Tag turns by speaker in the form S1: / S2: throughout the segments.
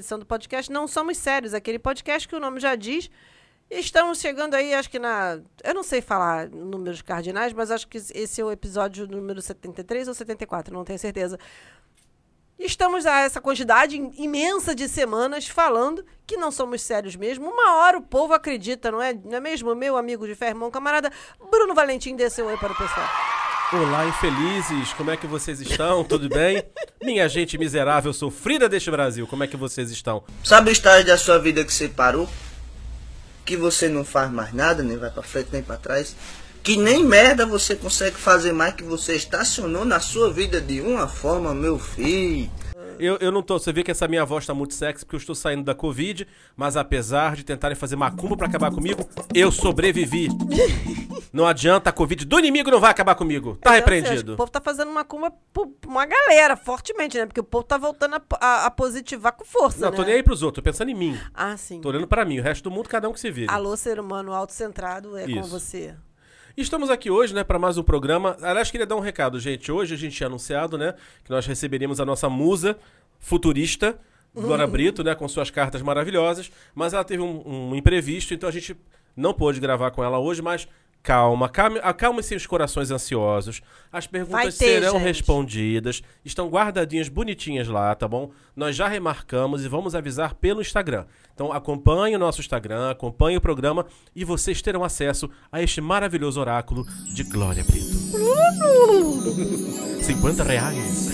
S1: edição do podcast Não Somos Sérios, aquele podcast que o nome já diz. Estamos chegando aí, acho que na. Eu não sei falar números cardinais, mas acho que esse é o episódio número 73 ou 74, não tenho certeza. Estamos a essa quantidade imensa de semanas falando que não somos sérios mesmo. Uma hora o povo acredita, não é, não é mesmo? Meu amigo de fé, irmão, camarada Bruno Valentim desceu aí para o pessoal.
S2: Olá, infelizes, como é que vocês estão? Tudo bem? Minha gente miserável, sofrida deste Brasil, como é que vocês estão?
S3: Sabe o estágio da sua vida que você parou? Que você não faz mais nada, nem vai para frente nem para trás? Que nem merda você consegue fazer mais que você estacionou na sua vida de uma forma, meu filho.
S2: Eu, eu não tô. Você vê que essa minha voz tá muito sexy porque eu estou saindo da Covid, mas apesar de tentarem fazer macumba para acabar comigo, eu sobrevivi. não adianta, a Covid do inimigo não vai acabar comigo. Tá repreendido.
S1: o povo tá fazendo macumba pra uma galera, fortemente, né? Porque o povo tá voltando a, a, a positivar com força.
S2: Não,
S1: né?
S2: tô nem aí pros outros, tô pensando em mim.
S1: Ah, sim.
S2: Tô olhando para mim, o resto do mundo, cada um que se vire.
S1: Alô, ser humano autocentrado, é com
S2: Isso.
S1: você.
S2: Estamos aqui hoje, né, para mais um programa. Aliás, queria dar um recado, gente. Hoje a gente tinha anunciado, né, que nós receberíamos a nossa musa futurista, Dora Brito, né, com suas cartas maravilhosas, mas ela teve um, um imprevisto, então a gente não pôde gravar com ela hoje, mas calma, calme, acalme-se os corações ansiosos. As perguntas
S1: ter,
S2: serão
S1: gente.
S2: respondidas, estão guardadinhas bonitinhas lá, tá bom? Nós já remarcamos e vamos avisar pelo Instagram. Então acompanhe o nosso Instagram, acompanhe o programa e vocês terão acesso a este maravilhoso oráculo de Glória Brito. 50 reais.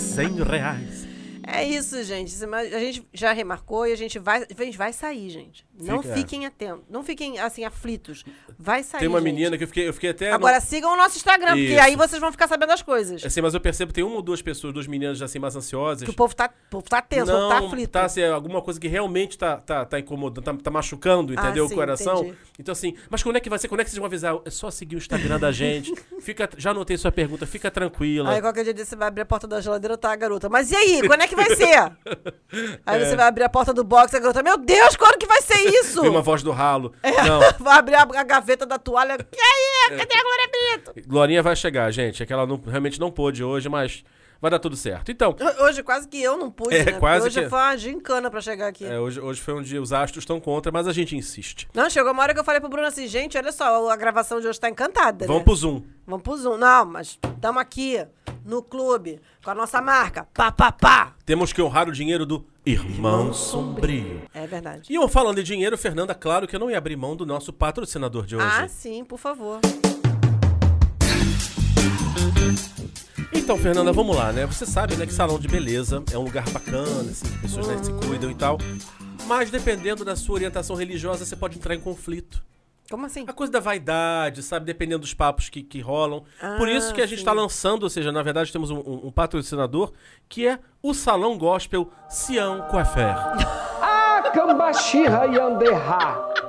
S2: 100 reais.
S1: É isso, gente. A gente já remarcou e a gente vai, a gente vai sair, gente. Não
S2: Fica-
S1: fiquem atentos. Não fiquem, assim, aflitos. Vai sair,
S2: Tem uma
S1: gente.
S2: menina que eu fiquei, eu fiquei até.
S1: Agora sigam o nosso Instagram, porque
S2: Isso.
S1: aí vocês vão ficar sabendo das coisas.
S2: Assim, mas eu percebo que tem uma ou duas pessoas, duas meninas assim mais ansiosas.
S1: Que o povo tá, o povo tá tenso, o povo tá aflito.
S2: tá assim, alguma coisa que realmente tá, tá, tá incomodando, tá, tá machucando,
S1: Ah,
S2: entendeu?
S1: sim,
S2: o coração.
S1: entendi.
S2: Então, assim, mas quando é que vai ser? Quando é que vocês vão avisar? É só seguir o Instagram da gente. Fica, já anotei sua pergunta, fica tranquila.
S1: Aí qualquer dia você vai abrir a porta da geladeira, tá a garota. Mas e aí, quando é que vai ser? Aí
S2: É.
S1: você vai abrir a porta do box, a garota, meu Deus, quando que vai ser isso?
S2: Tem uma voz do ralo. Não,
S1: Vai abrir a, a gaveta da toalha. E aí, cadê a Glória Brito?
S2: Glorinha vai chegar, gente. É que ela não- realmente não pôde hoje, mas vai dar tudo certo. Então,
S1: Hoje quase que eu não pude,
S2: É,
S1: né?
S2: Quase
S1: hoje
S2: que-
S1: foi uma gincana pra chegar aqui.
S2: é, hoje, hoje foi um dia, os astros estão contra, mas a gente insiste.
S1: Não, chegou uma hora que eu falei pro Bruno assim, gente, olha só, a gravação de hoje tá encantada,
S2: Vamos
S1: né?
S2: pro Zoom.
S1: Vamos pro Zoom. Não, mas estamos aqui, no clube, com a nossa marca. Pá, pá, pá.
S2: Temos que honrar o dinheiro do Irmão Sombrio.
S1: É verdade.
S2: E eu falando de dinheiro, Fernanda, claro que eu não ia abrir mão do nosso patrocinador de hoje.
S1: Ah, sim, por favor.
S2: Então, Fernanda, vamos lá, né? Você sabe, né, que salão de beleza é um lugar bacana, assim, que pessoas né, se cuidam e tal. Mas dependendo da sua orientação religiosa, você pode entrar em conflito.
S1: Como assim?
S2: A coisa da vaidade, sabe? Dependendo dos papos que, que rolam. Por isso que a gente
S1: sim.
S2: está lançando, ou seja, na verdade temos um, um- um patrocinador que é o Salão Gospel Sião Coafer.
S4: Akambashira Yanderra.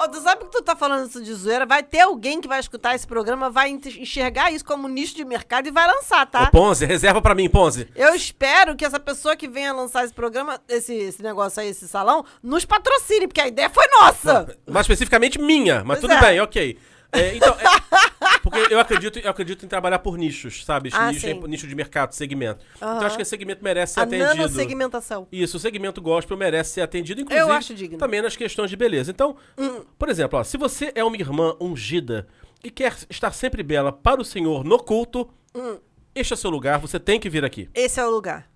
S1: Ó, tu sabe que tu tá falando isso de zoeira? Vai ter alguém que vai escutar esse programa, vai enxergar isso como nicho de mercado e vai lançar, tá?
S2: Ô, Ponzi, reserva pra mim, Ponzi.
S1: Eu espero que essa pessoa que venha lançar esse programa, esse, esse negócio aí, esse salão, nos patrocine, porque a ideia foi nossa.
S2: Mais especificamente minha, mas
S1: Pois
S2: tudo
S1: é.
S2: bem, ok. É, então, é- porque eu acredito, eu acredito em trabalhar por nichos, sabe?
S1: Ah,
S2: nicho,
S1: sim.
S2: nicho de mercado, segmento. Então
S1: Aham.
S2: acho que esse segmento merece ser
S1: a
S2: atendido.
S1: nanosegmentação.
S2: Isso, o segmento gospel merece ser atendido, inclusive
S1: Eu acho digno. Hum.
S2: também nas questões de beleza. Então, por exemplo, ó, se você é uma irmã ungida e quer estar sempre bela para o Senhor no culto,
S1: Hum.
S2: este é seu lugar, você tem que vir aqui.
S1: Esse é o lugar.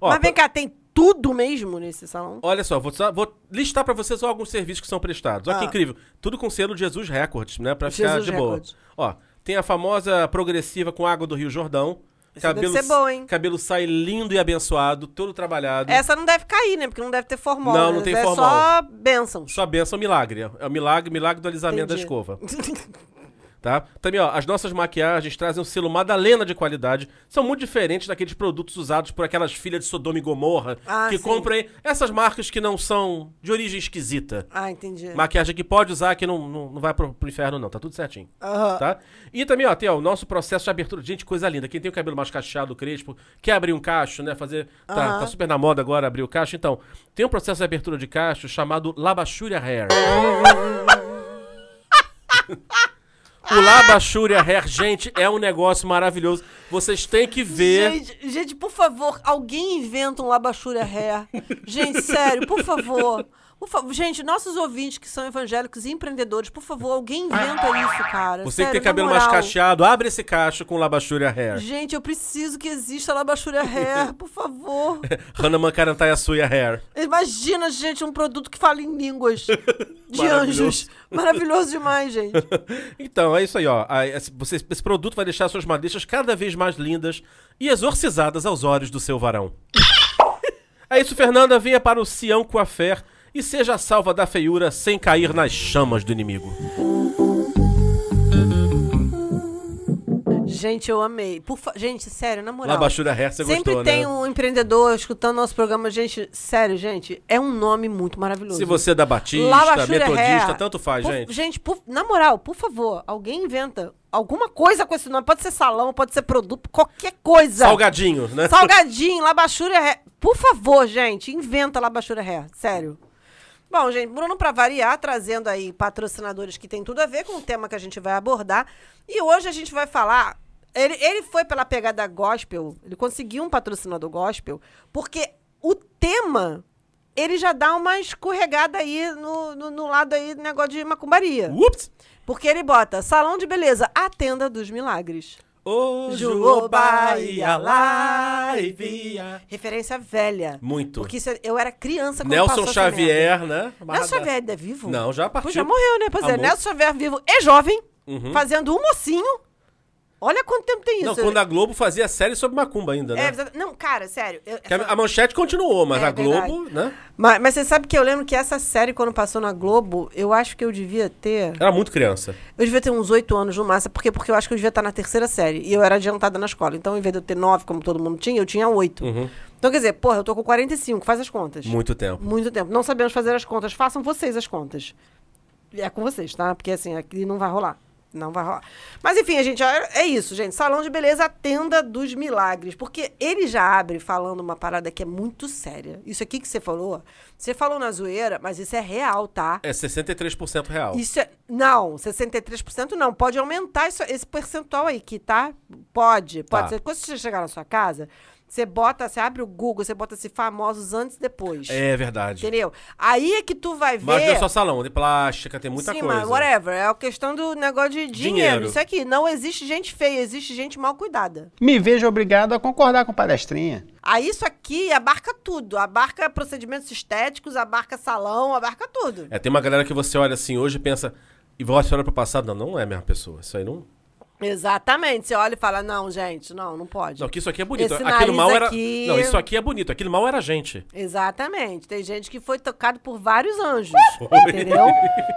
S2: Ó,
S1: Mas vem
S2: pa-
S1: cá, tem tudo mesmo nesse salão?
S2: Olha só, vou, vou listar pra vocês alguns serviços que são prestados. Olha que
S1: Ah.
S2: incrível. Tudo com selo de Jesus Records, né? Pra ficar
S1: Jesus
S2: de boa.
S1: Records.
S2: Ó, tem a famosa progressiva com água do Rio Jordão.
S1: Essa deve ser boa, hein?
S2: Cabelo sai lindo e abençoado, todo trabalhado.
S1: Essa não deve cair, né? Porque não deve ter formol.
S2: Não, não tem
S1: é
S2: formol.
S1: só bênçãos.
S2: Sua benção milagre. É o milagre, milagre do alisamento da
S1: Entendi.
S2: escova. Tá? Também, ó, as nossas maquiagens trazem um selo Madalena de qualidade. São muito diferentes daqueles produtos usados por aquelas filhas de Sodoma e Gomorra
S1: Ah,
S2: que
S1: sim.
S2: compram essas marcas que não são de origem esquisita.
S1: Ah, entendi.
S2: Maquiagem que pode usar, que não, não, não vai pro, pro inferno, não. Tá tudo certinho.
S1: Aham.
S2: Tá? E também, ó, tem ó, o nosso processo de abertura. Gente, coisa linda. Quem tem o cabelo mais cacheado, crespo, quer abrir um cacho, né? Fazer. Tá, tá super na moda agora abrir o cacho. Então, tem um processo de abertura de cacho chamado Labachúria Hair. O Labachúria Hair, gente, é um negócio maravilhoso. Vocês têm que ver.
S1: Gente, gente, por favor, alguém inventa um Labachúria Hair. Gente, sério, por favor. Favor, gente, nossos ouvintes que são evangélicos e empreendedores, por favor, alguém inventa isso, cara.
S2: Você que
S1: Sério,
S2: tem
S1: na
S2: cabelo mais cacheado, abre esse cacho com Labachúria Hair.
S1: Gente, eu preciso que exista Labachúria Hair, por favor.
S2: Hannah Macarantaya Suya Hair.
S1: Imagina, gente, um produto que fala em línguas de anjos. Maravilhoso demais, gente.
S2: Então, é isso aí, ó. Ah, Esse, esse produto vai deixar suas madeixas cada vez mais lindas e exorcizadas aos olhos do seu varão. é isso, Fernanda. Venha para o Sião Coafer e seja salva da feiura sem cair nas chamas do inimigo.
S1: Gente, eu amei. Por fa- Gente, sério, na moral.
S2: Labachúria Hair, você
S1: Sempre
S2: gostou,
S1: tem
S2: né?
S1: um empreendedor escutando nosso programa. Gente, sério, gente, é um nome muito maravilhoso.
S2: Se você é da Batista,
S1: Labachúria
S2: Metodista,
S1: Hair.
S2: tanto faz,
S1: Por-
S2: gente.
S1: Gente, por- na moral, por favor, alguém inventa alguma coisa com esse nome. Pode ser salão, pode ser produto, qualquer coisa.
S2: Salgadinho, né?
S1: Salgadinho, Labachúria Hair. Por favor, gente, inventa Labachúria Hair. Sério. Bom, gente, Bruno, pra variar, trazendo aí patrocinadores que tem tudo a ver com o tema que a gente vai abordar. E hoje a gente vai falar. Ele, ele foi pela pegada gospel, ele conseguiu um patrocinador gospel, porque o tema. Ele já dá uma escorregada aí no, no, no lado aí do negócio de macumbaria.
S2: Ups!
S1: Porque ele bota salão de beleza, a tenda dos milagres.
S2: Ô,
S1: Juobaia
S2: Live.
S1: Referência velha.
S2: Muito.
S1: Porque isso é- eu era criança quando
S2: Nelson
S1: passou essa merda.
S2: Xavier, né?
S1: Nelson Xavier ainda é vivo?
S2: Não, já partiu.
S1: Pois já morreu, né? Pois é. Nelson Xavier vivo é jovem,
S2: Uhum.
S1: fazendo um mocinho. Olha quanto tempo tem isso.
S2: Não, quando a Globo fazia série sobre macumba ainda,
S1: É,
S2: né?
S1: exa- não, cara, sério. eu-
S2: a-
S1: essa-
S2: A manchete continuou, mas
S1: É
S2: a Globo, né?
S1: Mas, mas você sabe que eu lembro que essa série, quando passou na Globo, eu acho que eu devia ter.
S2: Era muito criança.
S1: Eu devia ter uns oito anos no máximo, porque, porque eu acho que eu devia estar na terceira série. E eu era adiantada na escola. Então, em vez de eu ter nove, como todo mundo tinha, eu tinha oito.
S2: Uhum.
S1: Então, quer dizer, porra, eu tô com 45, faz as contas.
S2: Muito tempo.
S1: Muito tempo. Não sabemos fazer as contas. Façam vocês as contas. É com vocês, tá? Porque assim, aqui não vai rolar. Não vai rolar. Mas enfim, a gente, é isso, gente. Salão de beleza, a tenda dos milagres. Porque ele já abre falando uma parada que é muito séria. Isso aqui que você falou, você falou na zoeira, mas isso é real, tá?
S2: É 63% real.
S1: Isso é. Não, 63% não. Pode aumentar isso- esse percentual aí, que tá? Pode. Pode
S2: Tá.
S1: Quando você chegar na sua casa, você bota, você abre o Google, você bota assim, famosos antes e depois.
S2: É verdade.
S1: Entendeu? Aí é que tu vai ver.
S2: Mas não é só salão, de plástica, tem muita
S1: Sim,
S2: coisa.
S1: mas whatever. É a questão do negócio de dinheiro.
S2: Dinheiro.
S1: Isso aqui. Não existe gente feia, existe gente mal cuidada.
S5: Me vejo obrigado a concordar com palestrinha.
S1: Aí isso aqui abarca tudo. Abarca procedimentos estéticos, abarca salão, abarca tudo.
S2: É, tem uma galera que você olha assim hoje e pensa, e você olha pro passado, não, não é a mesma pessoa. Isso aí não.
S1: Exatamente. Você olha e fala, não, gente, não, não pode.
S2: Não, que isso aqui é bonito.
S1: Esse
S2: Aquilo mal era.
S1: aqui-
S2: Não, isso aqui é bonito. Aquilo mal era gente.
S1: Exatamente. Tem gente que foi tocado por vários anjos,
S2: Foi.
S1: entendeu?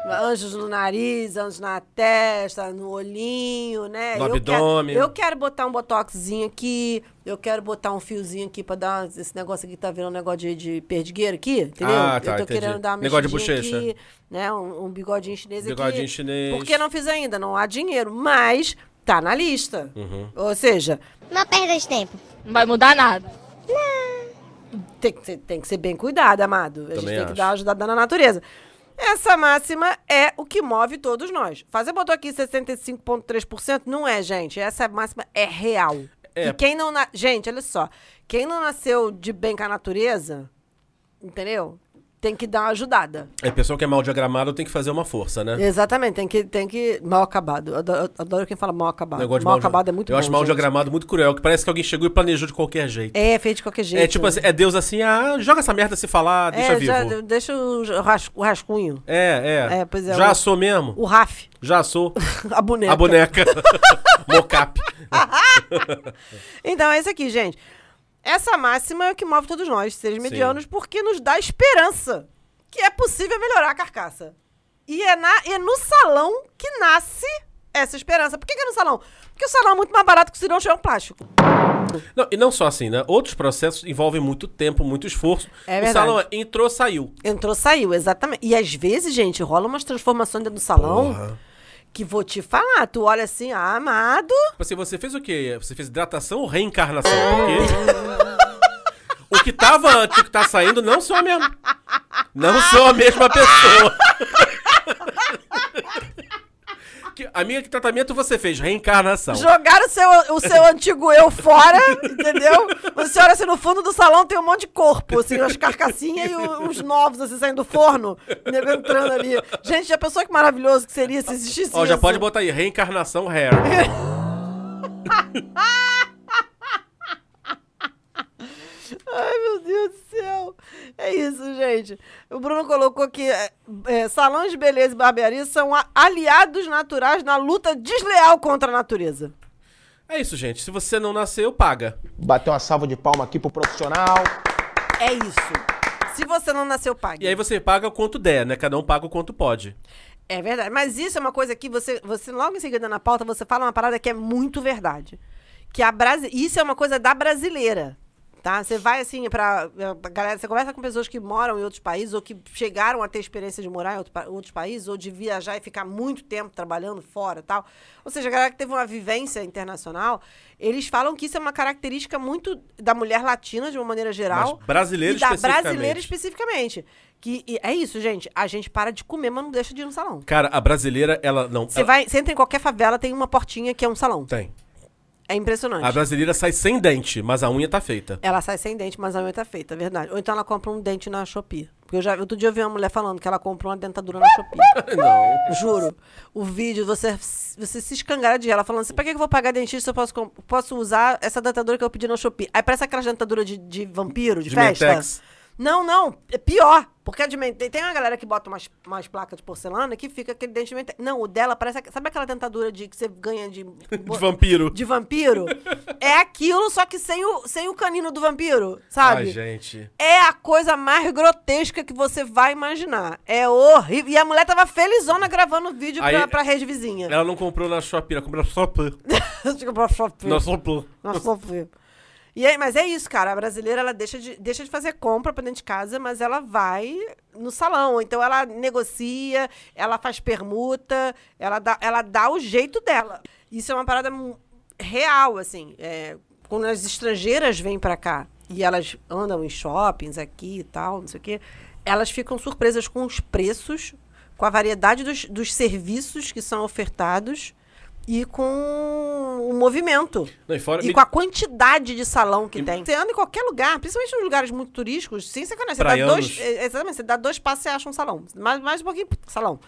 S1: Anjos no nariz, anjos na testa, no olhinho, né?
S2: No
S1: eu
S2: abdômen.
S1: Quero, eu quero botar um botoxzinho aqui, eu quero botar um fiozinho aqui pra dar uma- esse negócio aqui, tá vendo um negócio de, de perdigueiro aqui, entendeu?
S2: Ah, tá,
S1: eu tô
S2: entendi.
S1: querendo dar uma
S2: Negócio de bochecha.
S1: aqui, né? Um, um bigodinho chinês aqui.
S2: Bigodinho chinês.
S1: Por que não fiz ainda? Não há dinheiro, mas tá na lista.
S2: Uhum.
S1: Ou seja,
S6: Uma perda de tempo.
S7: Não vai mudar nada.
S1: tem que ser, tem que ser bem cuidado, amado. A gente
S2: Também
S1: tem que
S2: acho.
S1: dar uma ajudada na natureza. Essa máxima é o que move todos nós. Fazer botou aqui 65,3%? Não é, gente. Essa máxima é real.
S2: É.
S1: E quem não. Na... Gente, olha só. Quem não nasceu de bem com a natureza, entendeu? Tem que dar uma ajudada.
S2: É, pessoal que é mal diagramado tem que fazer uma força, né?
S1: Exatamente, tem que, tem que. Mal acabado. Eu adoro, quem fala mal acabado.
S2: Negócio
S1: mal
S2: mal
S1: acabado é muito
S2: Eu
S1: bom.
S2: acho mal
S1: gente.
S2: diagramado muito cruel, que parece que alguém chegou e planejou de qualquer jeito.
S1: É, feito de qualquer jeito.
S2: É tipo assim, é Deus assim, ah, joga essa merda se falar, deixa
S1: É,
S2: vivo.
S1: já- deixa o, ras- o rascunho.
S2: É, é.
S1: É, pois é,
S2: Já
S1: o-
S2: sou mesmo?
S1: O RAF.
S2: Já sou.
S1: A boneca.
S2: A boneca. Mocap.
S1: Então é isso aqui, gente. Essa máxima é o que move todos nós, seres medianos, porque nos dá esperança que é possível melhorar a carcaça. E é, na, é no salão que nasce essa esperança. Por que, que é no salão? Porque o salão é muito mais barato que o cirurgião plástico.
S2: Não, e não só assim, né? Outros processos envolvem muito tempo, muito esforço.
S1: É
S2: o salão é, entrou, saiu.
S1: Entrou, saiu, exatamente. E às vezes, gente, rola umas transformações dentro do salão
S2: Porra.
S1: que vou te falar. Tu olha assim, ah, amado.
S2: Tipo assim, você fez o quê? Você fez hidratação ou reencarnação? Porque que tava antes e o que tá saindo não são a mesma. Não são a mesma pessoa. Que- Amiga, que tratamento você fez? Reencarnação.
S1: Jogaram o seu, o seu antigo eu fora, entendeu? Você olha assim, no fundo do salão tem um monte de corpo, assim, as carcassinhas e o- uns novos, assim, saindo do forno, nego entrando ali. Gente, já pensou que maravilhoso que seria se existisse
S2: Ó, já
S1: isso?
S2: pode botar aí, reencarnação hair.
S1: Ai, meu Deus do céu. É isso, gente. O Bruno colocou que é, é, salões de beleza e barbearia são a- aliados naturais na luta desleal contra a natureza.
S2: É isso, gente. Se você não nasceu, paga.
S4: Bateu uma salva de palma aqui pro profissional.
S1: É isso. Se você não nasceu, pague.
S2: E aí você paga o quanto der, né? Cada um paga o quanto pode.
S1: É verdade. Mas isso é uma coisa que você, você logo em seguida na pauta, você fala uma parada que é muito verdade. Que a Brasi... Isso é uma coisa da brasileira. Tá? Você vai assim pra, pra galera, você conversa com pessoas que moram em outros países ou que chegaram a ter experiência de morar em outro outros países ou de viajar e ficar muito tempo trabalhando fora, tal. Ou seja, a galera que teve uma vivência internacional, eles falam que isso é uma característica muito da mulher latina de uma maneira geral
S2: Mas brasileira
S1: e da
S2: especificamente.
S1: brasileira especificamente. Que é isso, gente. A gente para de comer, mas não deixa de ir no salão.
S2: Cara, a brasileira, ela não.
S1: Você
S2: ela-
S1: vai, você entra em qualquer favela, tem uma portinha que é um salão.
S2: Tem.
S1: É impressionante.
S2: A brasileira sai sem dente, mas a unha tá feita.
S1: Ela sai sem dente, mas a unha tá feita, é verdade. Ou então ela compra um dente na Shopee. Porque eu já, outro dia eu vi uma mulher falando que ela comprou uma dentadura na Shopee.
S2: Não.
S1: Juro. O vídeo, você, você se escangara de ela, falando assim, pra que eu vou pagar dentista se eu posso, posso usar essa dentadura que eu pedi na Shopee? Aí parece aquela dentadura de, de vampiro, de,
S2: De
S1: festa.
S2: Mentex.
S1: Não, não. É pior. Porque de. Tem uma galera que bota umas, umas placas de porcelana que fica aquele dente de Mentex. Não, o dela parece... Sabe aquela dentadura de, que você ganha de...
S2: De vampiro.
S1: de vampiro? é aquilo, só que sem o, sem o canino do vampiro, sabe?
S2: Ai, gente.
S1: É a coisa mais grotesca que você vai imaginar. É horrível. E a mulher tava felizona gravando vídeo
S2: Aí-
S1: pra, pra rede vizinha.
S2: Ela não comprou na Shopee, ela comprou na Shopee.
S1: Tipo, pra Shopee.
S2: Na Shopee.
S1: Na Shopee. E aí, mas é isso, cara. A brasileira, ela deixa de, deixa de fazer compra pra dentro de casa, mas ela vai no salão. Então, ela negocia, ela faz permuta, ela dá, ela dá o jeito dela. Isso é uma parada real, assim. É, quando as estrangeiras vêm pra cá e elas andam em shoppings aqui e tal, não sei o quê, elas ficam surpresas com os preços, com a variedade dos, dos serviços que são ofertados e com o movimento.
S2: Não, e fora-
S1: E
S2: me-
S1: com a quantidade de salão que tem. Você anda em qualquer lugar, principalmente nos lugares muito turísticos, sem sacanagem. Você dá
S2: Praianos.
S1: dois, é, exatamente, você dá dois passos e acha um salão. Mais, mais um pouquinho, salão.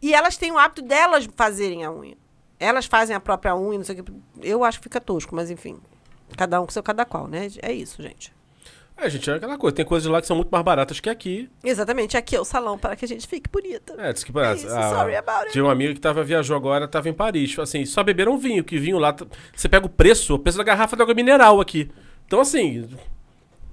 S1: E elas têm o hábito delas fazerem a unha. Elas fazem a própria unha, não sei o que. Eu acho que fica tosco, mas enfim. Cada um com seu cada qual, né? É isso, gente.
S2: É, gente, é aquela coisa. Tem coisas lá que são muito mais baratas que aqui.
S1: Exatamente, aqui é o salão para que a gente fique bonita.
S2: É, diz que
S1: É isso, sorry about it.
S2: Tinha uma amiga que tava, viajou agora, tava em Paris. Assim, só beberam vinho, que vinho lá. t- Você pega o preço, o preço da garrafa de água mineral aqui. Então, assim.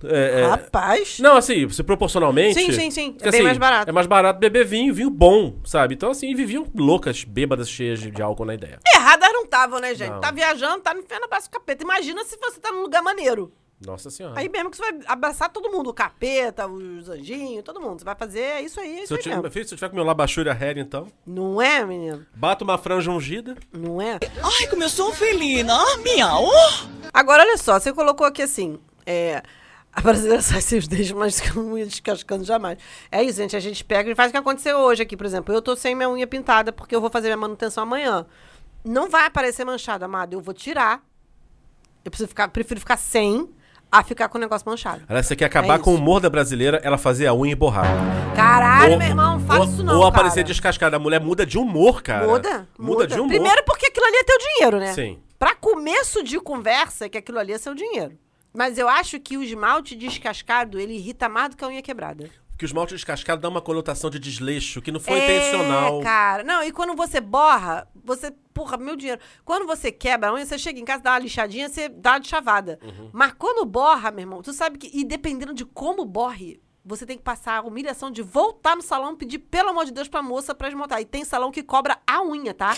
S2: é- é-
S1: Rapaz.
S2: Não, assim, você proporcionalmente.
S1: Sim, sim, sim. É
S2: porque,
S1: bem
S2: assim,
S1: mais barato.
S2: É mais barato beber vinho, vinho bom, sabe? Então, assim, viviam loucas, bêbadas, cheias de, de álcool na ideia.
S1: Erradas não estavam, né, gente?
S2: Não.
S1: Tá viajando, tá no inferno, abraça o capeta. Imagina se você tá num lugar maneiro.
S2: Nossa senhora.
S1: Aí mesmo que você vai abraçar todo mundo, o capeta, os anjinhos, todo mundo. Você vai fazer é isso aí, é
S2: se,
S1: isso
S2: eu
S1: aí
S2: tiver,
S1: mesmo.
S2: filho, se eu tiver com meu labachura hair, então,
S1: Não é, menino?
S2: bata uma franja ungida.
S1: Não é?
S6: Ai, como eu sou felina. Ah, miau.
S1: Agora, olha só, você colocou aqui assim, é... A brasileira sai sem os dentes, mas com a unha descascando jamais. É isso, gente. A gente pega e faz o que aconteceu hoje aqui, por exemplo. Eu tô sem minha unha pintada porque eu vou fazer minha manutenção amanhã. Não vai aparecer manchado, amado. Eu vou tirar. Eu preciso ficar, prefiro ficar sem a ficar com o negócio manchado.
S2: Aliás, você quer acabar
S1: É
S2: com o humor da brasileira, ela fazer a unha e borrar.
S1: Caralho,
S2: Ou-
S1: meu irmão, não faz
S2: ou,
S1: isso não,
S2: Ou aparecer
S1: cara.
S2: descascada. A mulher muda de humor, cara.
S1: Muda,
S2: Muda, de humor.
S1: Primeiro porque aquilo ali é teu dinheiro, né?
S2: Sim.
S1: Pra começo de conversa, é que aquilo ali é seu dinheiro. Mas eu acho que o esmalte descascado, ele irrita mais do que a unha quebrada.
S2: Porque o esmalte descascado dá uma conotação de desleixo, que não foi
S1: é,
S2: intencional.
S1: cara. Não, e quando você borra, você... Porra, meu dinheiro. Quando você quebra a unha, você chega em casa, dá uma lixadinha, você dá uma de chavada.
S2: Uhum.
S1: Mas quando borra, meu irmão, tu sabe que... E dependendo de como borre, você tem que passar a humilhação de voltar no salão e pedir, pelo amor de Deus, pra moça pra desmontar. E tem salão que cobra a unha, tá?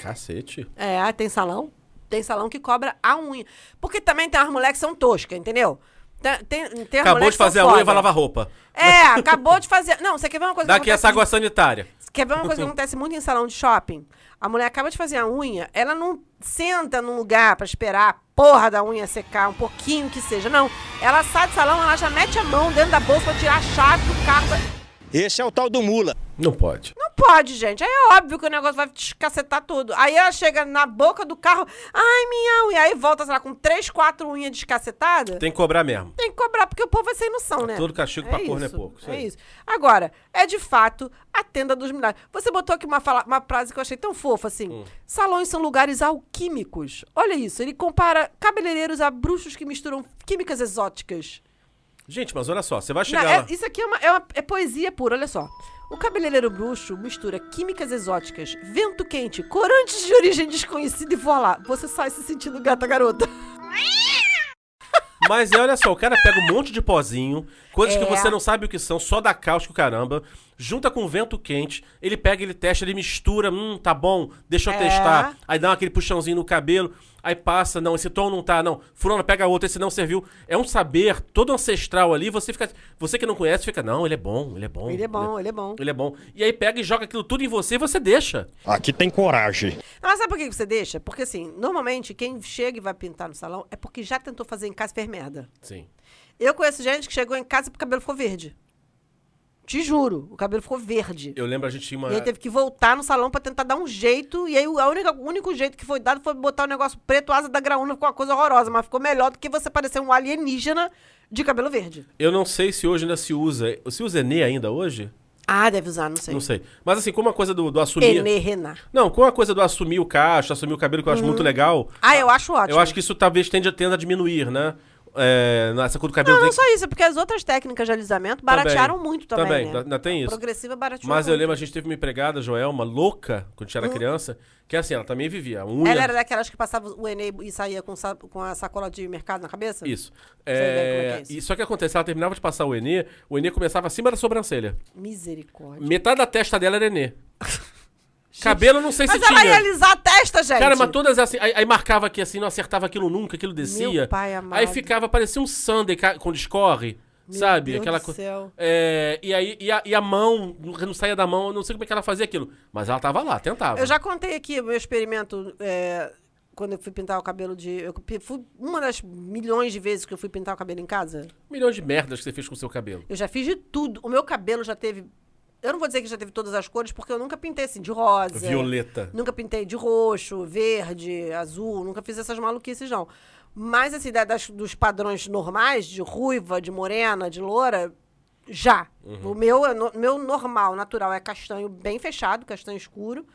S2: Cacete.
S1: É, tem salão. Tem salão que cobra a unha. Porque também tem umas mulheres que são toscas, entendeu? Tem, tem,
S2: Acabou de fazer a unha e vai lavar roupa.
S1: É, acabou de fazer. Não, você quer ver uma coisa
S2: Dá
S1: que acontece...
S2: essa água sanitária.
S1: Quer ver uma coisa que acontece muito em salão de shopping? A mulher acaba de fazer a unha, ela não senta num lugar pra esperar a porra da unha secar, um pouquinho que seja. Não. Ela sai do salão, ela já mete a mão dentro da bolsa pra tirar a chave do carro.
S7: Esse é o tal do mula.
S2: Não pode.
S1: Não pode, gente. Aí é óbvio que o negócio vai descacetar tudo. Aí ela chega na boca do carro, ai, minha unha. Aí volta, sei lá, com três, quatro unhas descacetadas.
S2: Tem que cobrar mesmo.
S1: Tem que cobrar, porque o povo vai sem noção, né?
S2: Todo castigo pra corno é pouco, isso
S1: é
S2: aí.
S1: isso. Agora, é de fato a tenda dos milhares. Você botou aqui uma, fala- uma frase que eu achei tão fofa, assim.
S2: Hum.
S1: Salões são lugares alquímicos. Olha isso, ele compara cabeleireiros a bruxos que misturam químicas exóticas.
S2: Gente, mas olha só, você vai
S1: Não,
S2: chegar
S1: é-
S2: lá.
S1: isso aqui é, uma, é uma- é poesia pura, olha só. O cabeleireiro bruxo mistura químicas exóticas, vento quente, corantes de origem desconhecida e voilá. Você sai se sentindo gata garota.
S2: Mas é, olha só, o cara pega um monte de pozinho, coisas que
S1: É.
S2: você não sabe o que são, só dá cáustico, caramba, junta com vento quente, ele pega, ele testa, ele mistura, hum, tá bom, deixa eu
S1: É.
S2: testar. Aí dá aquele puxãozinho no cabelo, aí passa, não, esse tom não tá, não. Fulano pega outro, esse não serviu. É um saber todo ancestral ali, você fica, você que não conhece fica, não, ele é bom, ele é bom.
S1: Ele é bom, ele é bom.
S2: Ele é bom. E aí pega e joga aquilo tudo em você e você deixa.
S7: Aqui tem coragem.
S1: Não, Mas sabe por que que você deixa? Porque assim, normalmente quem chega e vai pintar no salão é porque já tentou fazer em casa e fez merda.
S2: Sim.
S1: Eu conheço gente que chegou em casa e o cabelo ficou verde. Te juro, o cabelo ficou verde.
S2: Eu lembro, a gente tinha uma...
S1: E aí teve que voltar no salão pra tentar dar um jeito. E aí o a única, o único jeito que foi dado foi botar o negócio preto, asa da graúna, ficou uma coisa horrorosa. Mas ficou melhor do que você parecer um alienígena de cabelo verde.
S2: Eu não sei se hoje ainda se usa... Se usa Enê ainda hoje?
S1: Ah, deve usar, não sei.
S2: Não sei. Mas assim, como a coisa do, do assumir...
S1: Enê Renan.
S2: Não, com a coisa do assumir o cacho, assumir o cabelo, que eu acho muito legal.
S1: Ah, eu acho ótimo.
S2: Eu acho que isso talvez tenda, tenda a diminuir, né? É, nessa coisa do cabelo
S1: Não,
S2: tem
S1: não só isso, é porque as outras técnicas de alisamento baratearam muito também,
S2: Também,
S1: né?
S2: ainda tem isso.
S1: Progressiva barateou
S2: Mas eu
S1: muito.
S2: lembro, a gente teve uma empregada, Joelma, louca, quando a gente era criança, que assim, ela também vivia. Unha,
S1: Ela era daquelas que passava o Enem e saía com, com a sacola de mercado na cabeça?
S2: Isso.
S1: É
S2: É,
S1: é isso.
S2: e só que acontece, ela terminava de passar o Enê, o Enê começava acima da sobrancelha.
S1: Misericórdia.
S2: Metade da testa dela era Enê. Cabelo, não sei se
S1: Mas ela
S2: tinha.
S1: ia alisar a testa, gente.
S2: Cara, mas todas assim. Aí, aí marcava aqui assim, não acertava aquilo nunca, aquilo descia.
S1: Meu pai amado.
S2: Aí ficava, parecia um sundae ca- quando escorre.
S1: Meu
S2: sabe?
S1: Deus
S2: Aquela
S1: do
S2: co-
S1: céu.
S2: É, e aí, e a, e a mão, não saía da mão, eu não sei como é que ela fazia aquilo. Mas ela tava lá, tentava.
S1: Eu já contei aqui o meu experimento é, quando eu fui pintar o cabelo de. Eu fui uma das milhões de vezes que eu fui pintar o cabelo em casa.
S2: Milhões de merdas que você fez com o seu cabelo.
S1: Eu já fiz de tudo. O meu cabelo já teve. Eu não vou dizer que já teve todas as cores, porque eu nunca pintei assim, de rosa.
S2: Violeta.
S1: Nunca pintei de roxo, verde, azul, nunca fiz essas maluquices, não. Mas, assim, da- das- dos padrões normais, de ruiva, de morena, de loura, já. O meu, é meu normal, natural, é castanho bem fechado, castanho escuro.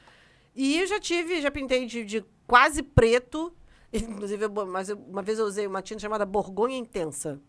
S1: E eu já tive, já pintei de, de quase preto. Inclusive, eu mas eu- uma vez eu usei uma tinta chamada Borgonha Intensa.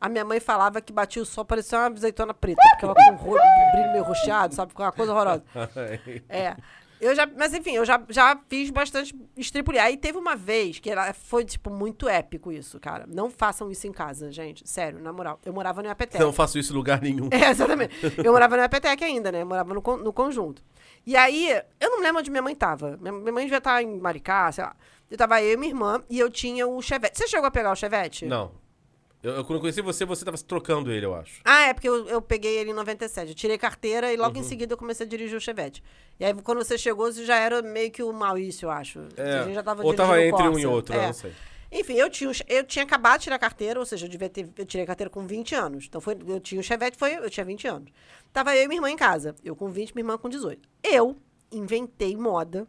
S1: A minha mãe falava que batia o sol, parecia uma azeitona preta, porque ela com ro- brilho meio roxeado, sabe? Uma coisa horrorosa. É. Eu já, mas enfim, eu já, já fiz bastante estripulia. Aí teve uma vez que ela foi, tipo, muito épico isso, cara. Não façam isso em casa, gente. Sério, na moral. Eu morava no Iapetec.
S2: Não faço isso em lugar nenhum.
S1: É, exatamente. Eu morava no Iapetec ainda, né? Eu morava no, no conjunto. E aí, eu não lembro onde minha mãe tava. Minha, minha mãe devia estar em Maricá, sei lá. Eu tava eu e minha irmã, e eu tinha o Chevette. Você chegou a pegar o Chevette?
S2: Não. Eu, eu- quando eu conheci você, você tava trocando ele, eu acho.
S1: Ah, é porque eu, eu peguei ele em 97. Eu tirei carteira e logo
S2: Uhum.
S1: em seguida eu comecei a dirigir o Chevette. E aí, quando você chegou, você já era meio que o Maurício, eu acho.
S2: É,
S1: A gente já tava
S2: ou tava entre um
S1: Corsa.
S2: e outro,
S1: É.
S2: não sei.
S1: Enfim, eu tinha, eu tinha acabado de tirar carteira, ou seja, eu devia ter. Eu tirei carteira com 20 anos. Então foi, eu tinha o Chevette, foi, eu tinha 20 anos. Tava eu e minha irmã em casa. Eu com 20, minha irmã com 18. Eu inventei moda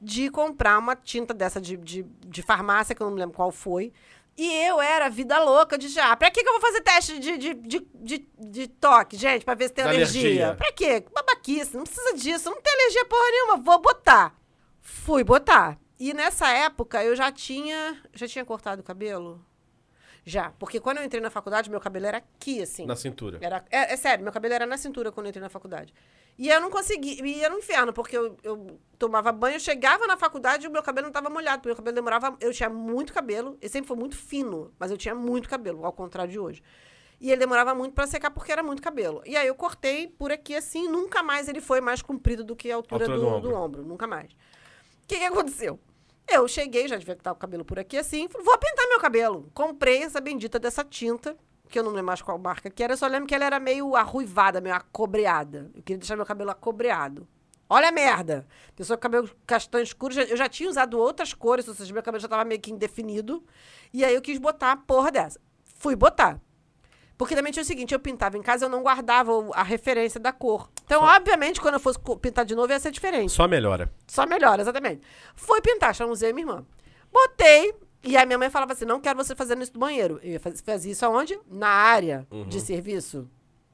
S1: de comprar uma tinta dessa de, de, de farmácia, que eu não me lembro qual foi. E eu era vida louca de já. Pra que, que eu vou fazer teste de, de, de, de, de toque, gente? Pra ver se tem alergia.
S2: alergia.
S1: Pra quê? Babaquice, não precisa disso. Não tem alergia porra nenhuma. Vou botar. Fui botar. E nessa época eu já tinha. Já tinha cortado o cabelo? Já. Porque quando eu entrei na faculdade, meu cabelo era aqui, assim.
S2: Na cintura.
S1: Era, é, é sério, meu cabelo era na cintura quando eu entrei na faculdade. E eu não consegui. E era um inferno, porque eu, eu tomava banho, eu chegava na faculdade e o meu cabelo não estava molhado, porque o meu cabelo demorava. Eu tinha muito cabelo, ele sempre foi muito fino, mas eu tinha muito cabelo, ao contrário de hoje. E ele demorava muito para secar porque era muito cabelo. E aí eu cortei por aqui assim, nunca mais ele foi mais comprido do que a altura,
S2: Altura
S1: do,
S2: do
S1: do,
S2: ombro.
S1: ombro. nunca mais. O que, que aconteceu? Eu cheguei, já devia estar o cabelo por aqui assim, falei, vou pintar meu cabelo. Comprei essa bendita dessa tinta, que eu não lembro mais qual marca que era, eu só lembro que ela era meio arruivada, meio acobreada. Eu queria deixar meu cabelo acobreado. Olha a merda! Pessoa com cabelo castanho escuro, eu já tinha usado outras cores, ou seja, meu cabelo já estava meio que indefinido. E aí eu quis botar a porra dessa. Fui botar. Porque também tinha o seguinte, eu pintava em casa, eu não guardava a referência da cor. Então, obviamente, quando eu fosse pintar de novo, ia ser diferente.
S2: Só melhora.
S1: Só melhora, exatamente. Fui pintar, e minha irmã. Botei, e a minha mãe falava assim: não quero você fazendo isso no banheiro. Eu ia faz- fazia isso aonde? Na área de serviço.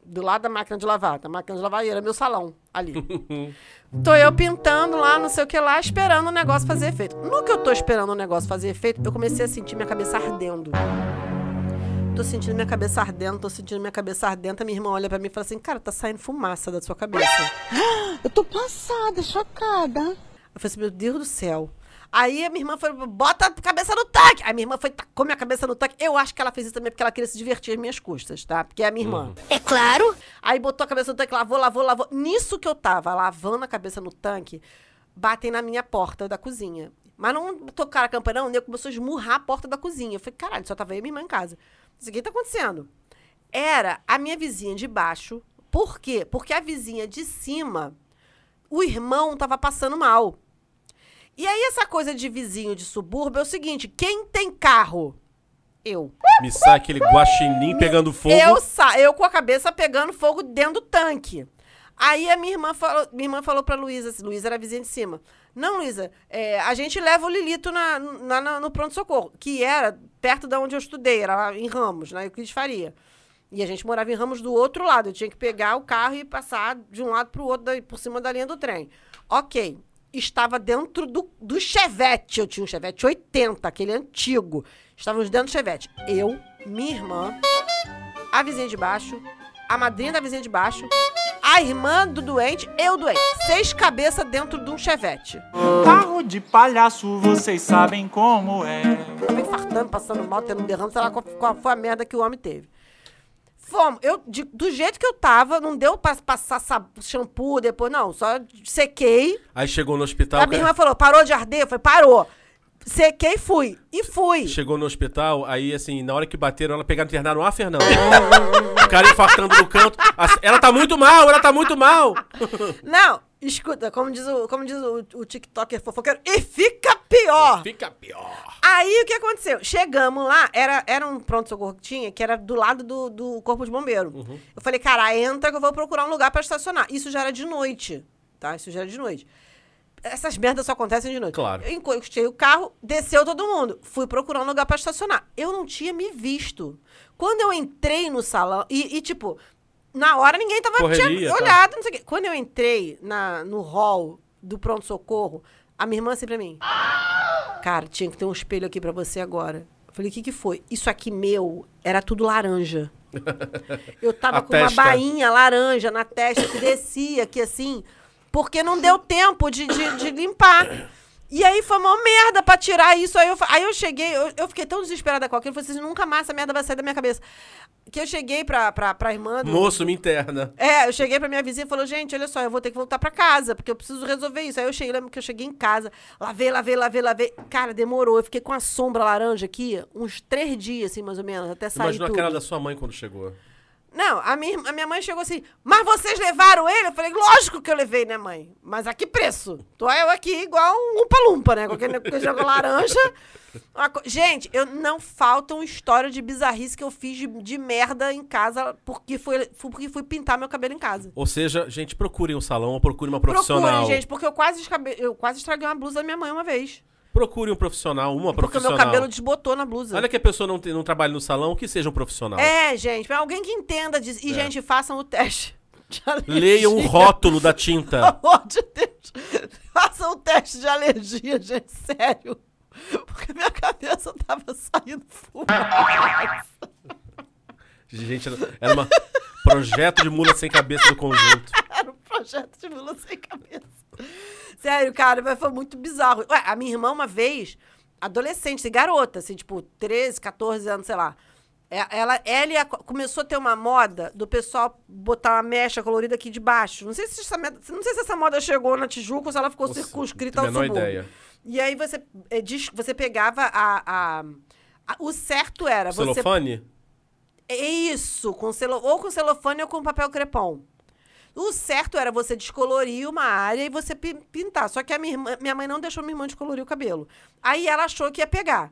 S1: Do lado da máquina de lavar. A máquina de lavar era meu salão ali. tô eu pintando lá, não sei o que lá, esperando o negócio fazer efeito. No que eu tô esperando o negócio fazer efeito, eu comecei a sentir minha cabeça ardendo. Tô sentindo minha cabeça ardendo, tô sentindo minha cabeça ardendo. A minha irmã olha pra mim e fala assim: Cara, tá saindo fumaça da sua cabeça.
S8: Eu tô passada, chocada.
S1: Eu falei assim, meu Deus do céu. Aí a minha irmã foi, bota a cabeça no tanque. Aí minha irmã foi, tacou minha cabeça no tanque. Eu acho que ela fez isso também porque ela queria se divertir às minhas custas, tá? Porque é a minha irmã.
S8: É claro.
S1: Aí botou a cabeça no tanque, lavou, lavou, lavou. Nisso que eu tava lavando a cabeça no tanque, batem na minha porta da cozinha. Mas não tocaram a campainha, não. O nego começou a esmurrar a porta da cozinha. Eu falei, caralho, só tava eu e minha irmã em casa. Isso aqui tá acontecendo. Era a minha vizinha de baixo. Por quê? Porque a vizinha de cima, o irmão tava passando mal. E aí, essa coisa de vizinho de subúrbio é o seguinte: quem tem carro? Eu.
S2: Me sai aquele guaxinim pegando fogo.
S1: Eu, sa eu com a cabeça pegando fogo dentro do tanque. Aí a minha irmã falou, minha irmã falou pra Luísa, assim, Luísa era a vizinha de cima. Não, Luísa, é, a gente leva o Lilito na, na- na- no pronto-socorro, que era perto de onde eu estudei, era lá em Ramos, na Euclides Faria. E a gente morava em Ramos do outro lado. Eu tinha que pegar o carro e passar de um lado pro outro, daí, por cima da linha do trem. Ok. Estava dentro do, do Chevette. Eu tinha um Chevette 80, aquele antigo. Estávamos dentro do Chevette. Eu, minha irmã, a vizinha de baixo, a madrinha da vizinha de baixo, a irmã do doente, eu doente. Seis cabeças dentro de um Chevette.
S9: Carro de palhaço, vocês sabem como é.
S1: Tava infartando, passando mal, tendo um derrame, sei lá qual, qual foi a merda que o homem teve. Fomos. Eu, de- do jeito que eu tava, não deu pra passar shampoo depois, não. Só sequei.
S2: Aí chegou no hospital.
S1: a minha irmã falou, parou de arder? Eu falei, parou. Sequei e fui. E fui.
S2: Chegou no hospital, aí assim, na hora que bateram, ela pegaram e internaram a Fernanda. o cara infartando no canto. Ela tá muito mal, ela tá muito mal.
S1: Não, escuta, como diz o, como diz o, o TikToker fofoqueiro, e fica pior.
S2: Fica pior.
S1: Aí o que aconteceu? Chegamos lá, era, era um pronto-socorro que tinha, que era do lado do, do Corpo de Bombeiro. Eu falei, cara, entra que eu vou procurar um lugar pra estacionar. Isso já era de noite, tá? Isso já era de noite. Essas merdas só acontecem de noite.
S2: Claro.
S1: Eu encostei o carro, desceu todo mundo. Fui procurar um lugar pra estacionar. Eu não tinha me visto. Quando eu entrei no salão, e, e, tipo, na hora ninguém tava
S2: Correria, tá.
S1: olhado, não sei o quê. Quando eu entrei na, no hall do pronto-socorro, a minha irmã assim pra mim, Cara, tinha que ter um espelho aqui pra você agora. Eu falei, o que que foi? Isso aqui meu era tudo laranja. Eu tava
S2: A
S1: com uma
S2: testa.
S1: bainha laranja na testa que descia aqui assim, porque não deu tempo de, de, de limpar. E aí foi uma merda pra tirar isso. Aí eu, aí eu cheguei, eu, eu fiquei tão desesperada com aquilo, eu falei assim, nunca mais essa merda vai sair da minha cabeça. Que eu cheguei pra, pra, pra irmã do,
S2: Moço, me interna.
S1: é, eu cheguei pra minha vizinha e falou, gente, olha só, eu vou ter que voltar pra casa, porque eu preciso resolver isso. Aí eu cheguei, lembro que eu cheguei em casa, lavei, lavei, lavei, lavei. Cara, demorou. Eu fiquei com a sombra laranja aqui, uns três dias, assim, mais ou menos, até sair
S2: Imagina a
S1: tudo.
S2: cara da sua mãe quando chegou.
S1: Não, a minha, a minha mãe chegou assim, mas vocês levaram ele? Eu falei, lógico que eu levei, né, mãe? Mas a que preço? Tô eu aqui igual um lumpa-lumpa, né? Qualquer nego que joga laranja. Co- Gente, eu não faltam história de bizarrice que eu fiz de, de merda em casa porque fui, porque fui pintar meu cabelo em casa.
S2: Ou seja, gente, procurem um salão ou procure uma profissional.
S1: Procurem, gente, porque eu quase, escabe- eu quase estraguei uma blusa da minha mãe uma vez.
S2: Procure um profissional, uma
S1: Porque o
S2: profissional.
S1: meu cabelo desbotou na blusa.
S2: Olha que a pessoa não, tem, não trabalha no salão, que seja um profissional.
S1: É, gente, alguém que entenda disso. E,
S2: É.
S1: gente, façam o teste. de alergia.
S2: Leiam o rótulo da tinta.
S1: Pelo amor de Deus. Façam o teste de alergia, gente, sério. Porque minha cabeça tava saindo fumaça.
S2: Gente, era um projeto de mula sem cabeça do conjunto.
S1: Era um projeto de mula sem cabeça. Sério, cara, mas foi muito bizarro. Ué, a minha irmã, uma vez, adolescente, assim, garota, assim, tipo, 13, 14 anos, sei lá. É, Ela, ela ia- começou a ter uma moda do pessoal botar uma mecha colorida aqui de baixo. Não sei se essa, não sei se essa moda chegou na Tijuca ou se ela ficou
S2: Nossa,
S1: circunscrita ao subúrbio.
S2: ideia.
S1: E aí você, é, diz- você pegava a, a- a- O certo era você
S2: Celofane?
S1: é isso, com celo, ou com celofane ou com papel crepom. O certo era você descolorir uma área e você pi- pintar. Só que a minha, irmã- minha mãe não deixou minha irmã descolorir o cabelo. Aí ela achou que ia pegar.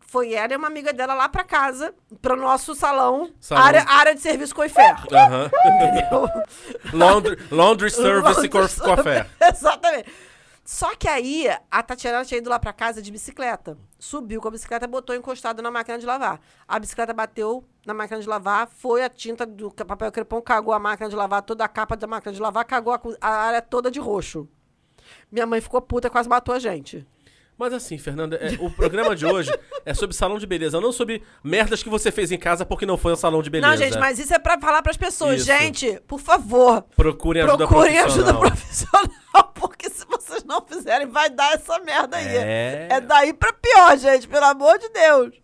S1: Foi ela e uma amiga dela lá pra casa, pro nosso salão,
S2: Salão.
S1: Área, área de serviço Coifer.
S2: Aham.
S1: Entendeu?
S2: Laundry, laundry service café.
S1: Exatamente. Só que aí, a Tatiana tinha ido lá pra casa de bicicleta. Subiu com a bicicleta, botou encostado na máquina de lavar. A bicicleta bateu na máquina de lavar, foi a tinta do papel crepom, cagou a máquina de lavar, toda a capa da máquina de lavar, cagou a, a área toda de roxo. Minha mãe ficou puta, quase matou a gente.
S2: Mas assim, Fernanda, é, o programa de hoje é sobre salão de beleza, não sobre merdas que você fez em casa porque não foi um salão de beleza.
S1: Não, gente, mas isso é pra falar pras pessoas.
S2: Isso.
S1: Gente, por favor,
S2: Procurem ajuda
S1: procurem ajuda
S2: profissional.
S1: profissional, porque se vocês não fizerem, vai dar essa merda aí.
S2: É.
S1: É daí pra pior, gente, pelo amor de Deus.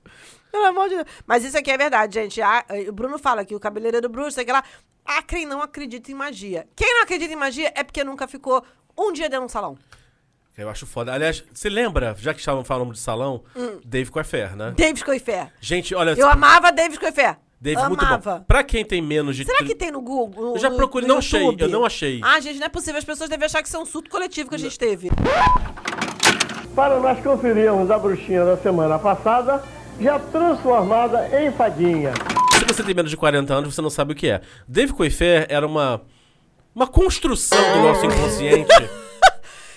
S1: Pelo amor de Deus. Mas isso aqui é verdade, gente. A- o Bruno fala que o cabeleireiro bruxo, sei que lá. Há quem não acredita em magia. Quem não acredita em magia é porque nunca ficou um dia dentro de um salão.
S2: Eu acho foda. Aliás, você lembra, já que estavam falando de salão, Dave Coifer, né?
S1: David Coifer.
S2: Gente, olha,
S1: Hum. Eu amava David Coifer.
S2: Dave, muito
S1: amava.
S2: bom. Pra quem tem menos de...
S1: Será que tem no Google? no-
S2: Eu já procurei, não achei,
S1: YouTube?
S2: eu não achei.
S1: Ah, gente, não é possível. As pessoas devem achar que isso é um surto coletivo que a gente teve.
S10: Para nós conferirmos a bruxinha da semana passada, já transformada em fadinha.
S2: Se você tem menos de 40 anos, você não sabe o que é. Dave Coifer era uma... Uma construção do nosso inconsciente.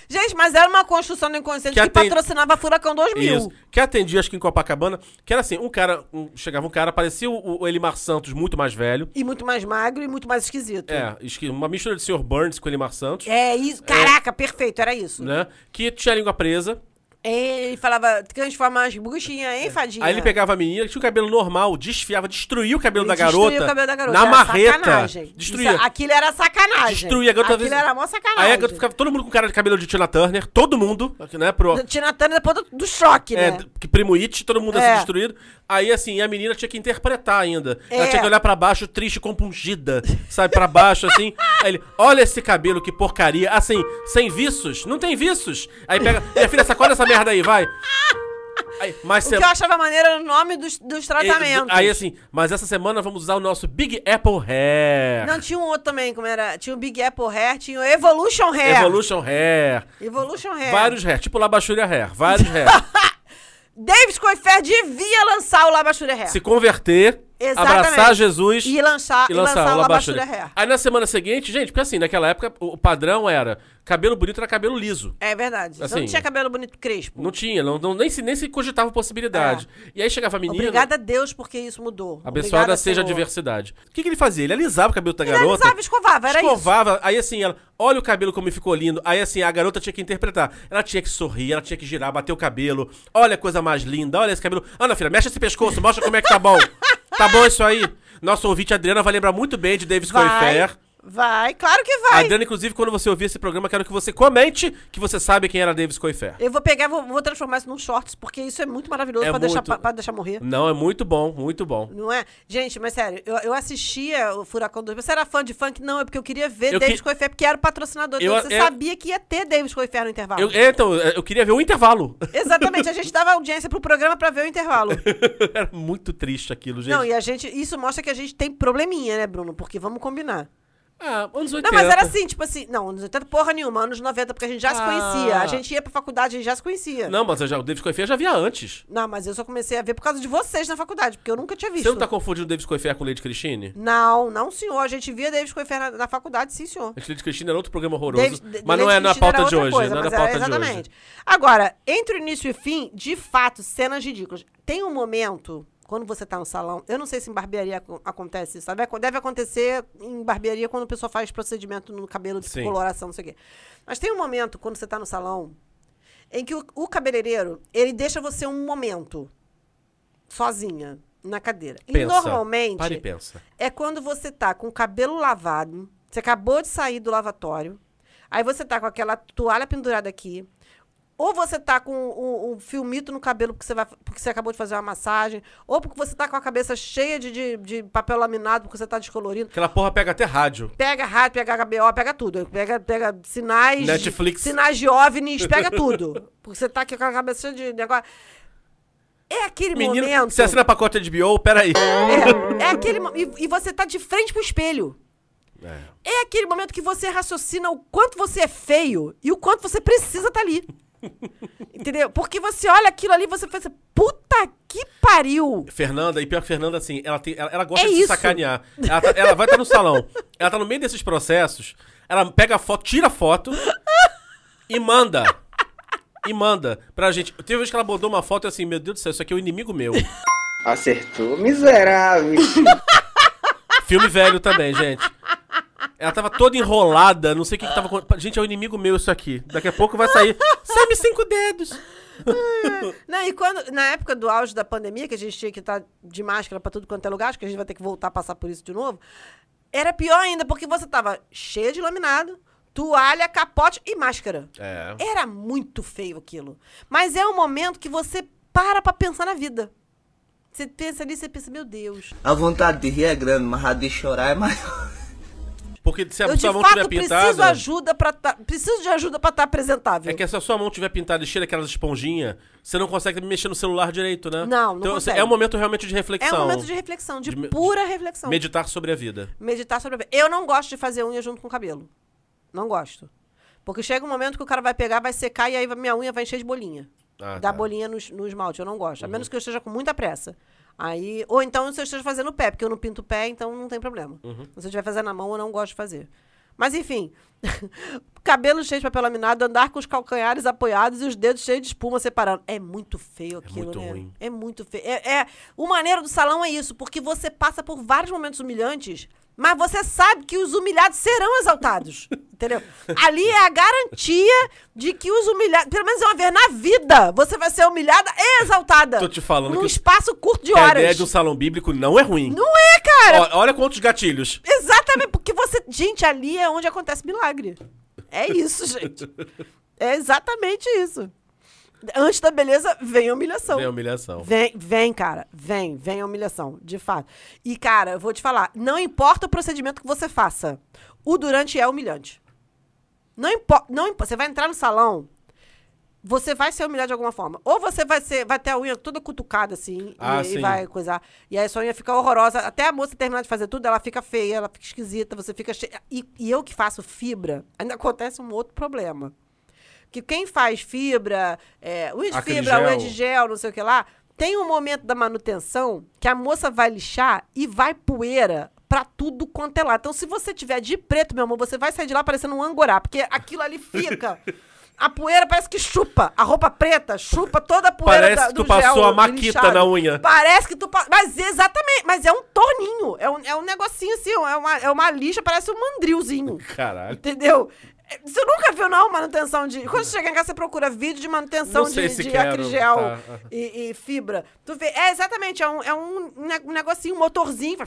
S1: Gente, mas era uma construção do inconsciente
S2: Que
S1: que,
S2: atende-
S1: patrocinava Furacão 2000.
S2: Isso. Que atendia, acho que em Copacabana, que era assim, um cara, um- chegava um cara, parecia o, o Elimar Santos muito mais velho.
S1: E muito mais magro e muito mais esquisito.
S2: É, uma mistura de Sr. Burns com Elimar Santos,
S1: É isso. Caraca, perfeito, era isso.
S2: né? Que tinha a língua presa.
S1: Ele falava, transforma as bruxinhas em fadinha.
S2: Aí ele pegava a menina tinha o cabelo normal, desfiava, destruía o cabelo,
S1: Ele
S2: da
S1: destruía
S2: garota,
S1: o cabelo da garota.
S2: na
S1: Era
S2: marreta.
S1: sacanagem.
S2: Destruía.
S1: Isso- aquilo era sacanagem.
S2: Destruía a garota.
S1: Aquilo
S2: vezes-
S1: era mó sacanagem.
S2: Aí a garota ficava todo mundo com cara de cabelo de Tina Turner, todo mundo, né? Pro,
S1: Tina Turner depois do, do choque,
S2: é,
S1: né?
S2: que primo It, todo mundo assim
S1: É.
S2: destruído. Aí assim, a menina tinha que interpretar ainda. Ela
S1: É.
S2: tinha que olhar pra baixo, triste, compungida, sabe? Pra baixo, assim. Aí ele, olha esse cabelo, que porcaria. Assim, sem viços? Não tem viços. Aí pega, minha filha, sacola essa merda aí, vai. Aí, mas
S1: O que eu achava maneiro era o nome dos, dos tratamentos.
S2: Aí assim, mas essa semana vamos usar o nosso Big Apple Hair.
S1: Não, tinha um outro também, como era? Tinha o Big Apple Hair, tinha o Evolution Hair.
S2: Evolution Hair.
S1: Evolution Hair.
S2: Vários hair, tipo Labachúria Hair. Vários hair.
S1: David Coifer devia lançar o Labachura Hair.
S2: Se converter,
S1: Exatamente.
S2: abraçar Jesus
S1: E lançar,
S2: e lançar,
S1: lançar
S2: o.
S1: Labachura Hair.
S2: Aí na semana seguinte, gente, porque assim, naquela época o padrão era cabelo bonito era cabelo liso.
S1: É verdade.
S2: Assim,
S1: não tinha cabelo bonito crespo.
S2: Não tinha, não, não- nem, se, nem se cogitava possibilidade. E aí chegava a menina.
S1: É. Obrigada a Deus porque isso mudou.
S2: Abençoada seja a
S1: Senhor.
S2: diversidade. O que, que ele fazia? Ele alisava o cabelo da
S1: Ele
S2: garota.
S1: alisava, escovava, era isso.
S2: escovava, aí assim, ela, olha o cabelo como ficou lindo. Aí assim, a garota tinha que interpretar. Ela tinha que sorrir, ela tinha que girar, bater o cabelo. Olha a coisa mais linda, olha esse cabelo. Ana, filha, mexe esse pescoço, mostra como é que tá bom. Tá bom isso aí? Nosso ouvinte Adriana vai lembrar muito bem de Davis
S1: Vai,
S2: Coifer.
S1: Vai, claro que
S2: A
S1: vai.
S2: Adriana, inclusive, quando você ouvir esse programa, quero que você comente que você sabe quem era Davis Coifer.
S1: Eu vou pegar, vou, vou transformar isso num shorts, porque isso é muito maravilhoso
S2: É
S1: pra, deixar,
S2: muito-
S1: pra, pra deixar morrer.
S2: Não, é muito bom, muito bom.
S1: Não é? Gente, mas sério, eu, eu assistia o Furacão 2000. Você era fã de funk? Não, é porque eu queria ver
S2: Eu
S1: Davis
S2: que-
S1: Coifer, porque era o patrocinador.
S2: Eu-
S1: Então você
S2: é-
S1: sabia que ia ter Davis Coifer no intervalo.
S2: Eu, é, então, eu queria ver o intervalo.
S1: Exatamente, a gente dava audiência pro programa pra ver o intervalo.
S2: Era muito triste aquilo, gente.
S1: Não, e a gente. Isso mostra que a gente tem probleminha, né, Bruno? Porque vamos combinar.
S2: Ah, anos 80.
S1: Não, mas era assim, tipo assim. Não, anos 80 porra nenhuma, anos 90, porque a gente já se
S2: Ah.
S1: conhecia. A gente ia pra faculdade, a gente já se conhecia.
S2: Não, mas eu já, o Davis Coifer eu já via antes.
S1: Não, mas eu só comecei a ver por causa de vocês na faculdade, porque eu nunca tinha visto.
S2: Você não tá confundindo o Davis Coifer com o Lady Christine?
S1: Não, não, senhor. A gente via David Coifer na, na faculdade, sim, senhor.
S2: A Lady Christine era outro programa horroroso.
S1: David-
S2: mas não
S1: David
S2: é na pauta de hoje.
S1: coisa,
S2: não é na
S1: era
S2: pauta de hoje.
S1: exatamente. Agora, entre o início e o fim, de fato, cenas ridículas. Tem um momento, quando você tá no salão, eu não sei se em barbearia ac- acontece isso, deve, deve acontecer em barbearia quando o pessoal faz procedimento no cabelo de
S2: Sim.
S1: coloração, não sei o quê. Mas tem um momento, quando você tá no salão, em que o, o cabeleireiro, ele deixa você um momento sozinha na cadeira. E
S2: Pensa.
S1: normalmente
S2: Para e pensa.
S1: é quando você tá com o cabelo lavado, você acabou de sair do lavatório, aí você tá com aquela toalha pendurada aqui, ou você tá com um, um filmito no cabelo porque você, vai, porque você acabou de fazer uma massagem, ou porque você tá com a cabeça cheia de, de, de papel laminado porque você tá descolorindo.
S2: Aquela porra pega até rádio.
S1: Pega rádio, pega HBO, pega tudo. Pega, pega sinais.
S2: Netflix.
S1: Sinais de OVNIs, pega tudo. Porque você tá aqui com a cabeça cheia de negócio. É aquele
S2: Menino,
S1: momento.
S2: você assina pacote HBO, peraí.
S1: É, é aquele e, e você tá de frente pro espelho.
S2: É.
S1: É aquele momento que você raciocina o quanto você é feio e o quanto você precisa estar ali. Entendeu? Porque você olha aquilo ali e você pensa, puta que pariu!
S2: Fernanda, e pior que Fernanda, assim, ela, tem, ela, ela gosta
S1: É
S2: de se sacanear. Ela, tá- ela vai estar no salão. Ela tá no meio desses processos. Ela pega a foto, tira a foto e manda. E manda pra gente. Teve uma vez que ela botou uma foto e assim, meu Deus do céu, isso aqui é o inimigo meu.
S3: Acertou, miserável.
S2: Filme velho também, gente. Ela tava toda enrolada, não sei o que, que tava acontecendo. Gente, é o inimigo meu isso aqui. Daqui a pouco vai sair. Sabe cinco dedos.
S1: Não, e quando, na época do auge da pandemia, que a gente tinha que estar de máscara pra tudo quanto é lugar, acho que a gente vai ter que voltar a passar por isso de novo, era pior ainda, porque você tava cheia de laminado, toalha, capote e máscara.
S2: É.
S1: Era muito feio aquilo. Mas é um momento que você para pra pensar na vida. Você pensa nisso e pensa, meu Deus.
S3: A vontade de rir é grande, mas a de chorar é maior.
S2: Porque se a
S1: Eu
S2: sua mão tiver
S1: fato preciso
S2: pintada.
S1: ajuda para preciso de ajuda pra estar apresentável.
S2: É que se a sua mão tiver pintada e cheia daquelas esponjinhas, você não consegue mexer no celular direito, né?
S1: Não, não
S2: então,
S1: consegue.
S2: É um momento realmente de
S1: É
S2: reflexão.
S1: um momento de reflexão, de,
S2: De
S1: pura reflexão.
S2: Meditar sobre a vida.
S1: Meditar sobre a vida. Eu não gosto de fazer unha junto com o cabelo. Não gosto. Porque chega um momento que o cara vai pegar, vai secar e aí minha unha vai encher de bolinha.
S2: Ah,
S1: Dá
S2: tá.
S1: bolinha no, no esmalte. Eu não gosto. A menos que eu esteja com muita pressa. Aí, ou então se eu esteja fazendo o pé, porque eu não pinto o pé, então não tem problema.
S2: Uhum.
S1: Se eu estiver fazendo na mão, eu não gosto de fazer. Mas enfim, cabelo cheio de papel laminado, andar com os calcanhares apoiados e os dedos cheios de espuma separando. É muito feio aquilo,
S2: muito
S1: né?
S2: ruim.
S1: É muito feio. É, é- o maneiro do salão é isso, porque você passa por vários momentos humilhantes, mas você sabe que os humilhados serão exaltados. entendeu? Ali é a garantia de que os humilhados, pelo menos uma vez na vida, você vai ser humilhada e exaltada.
S2: Tô te falando
S1: Num
S2: que-
S1: espaço curto de
S2: Que a
S1: horas.
S2: ideia de um salão bíblico não é ruim.
S1: Não é, cara!
S2: Ó, olha quantos gatilhos.
S1: Exatamente, porque você. Gente, ali é onde acontece milagre. É isso, gente. É exatamente isso. Antes da beleza, vem a humilhação.
S2: Vem a humilhação.
S1: Vem, vem, cara. Vem, vem a humilhação, de fato. E, cara, eu vou te falar, não importa o procedimento que você faça, o durante é humilhante. Não importa, não importa. Você vai entrar no salão, você vai ser humilhado de alguma forma. Ou você vai ser, vai ter a unha toda cutucada assim
S2: Ah,
S1: e, e vai coisar. E aí a sua unha fica horrorosa. Até a moça terminar de fazer tudo, ela fica feia, ela fica esquisita, você fica cheia. E, e eu que faço fibra, ainda acontece um outro problema. Que quem faz fibra, é, unha de fibra, unha de gel, não sei o que lá, tem um momento da manutenção que a moça vai lixar e vai poeira pra tudo quanto é lá. Então, se você tiver de preto, meu amor, você vai sair de lá parecendo um angorá, porque aquilo ali fica. A poeira parece que chupa. A roupa preta chupa toda a poeira
S2: Parece
S1: da,
S2: que
S1: do
S2: tu passou a maquita
S1: lixado.
S2: na unha.
S1: Parece que tu... Mas exatamente. Mas é um torninho. É um, é um negocinho assim. É uma, é uma lixa, parece um mandrilzinho.
S2: Caralho.
S1: Entendeu? Você nunca viu, não, manutenção de. Quando você chega em casa, você procura vídeo de manutenção
S2: Não
S1: de,
S2: se
S1: de acrigel
S2: tá.
S1: e, e fibra. Tu vê, é exatamente, é um, é um, ne- um negocinho, um motorzinho.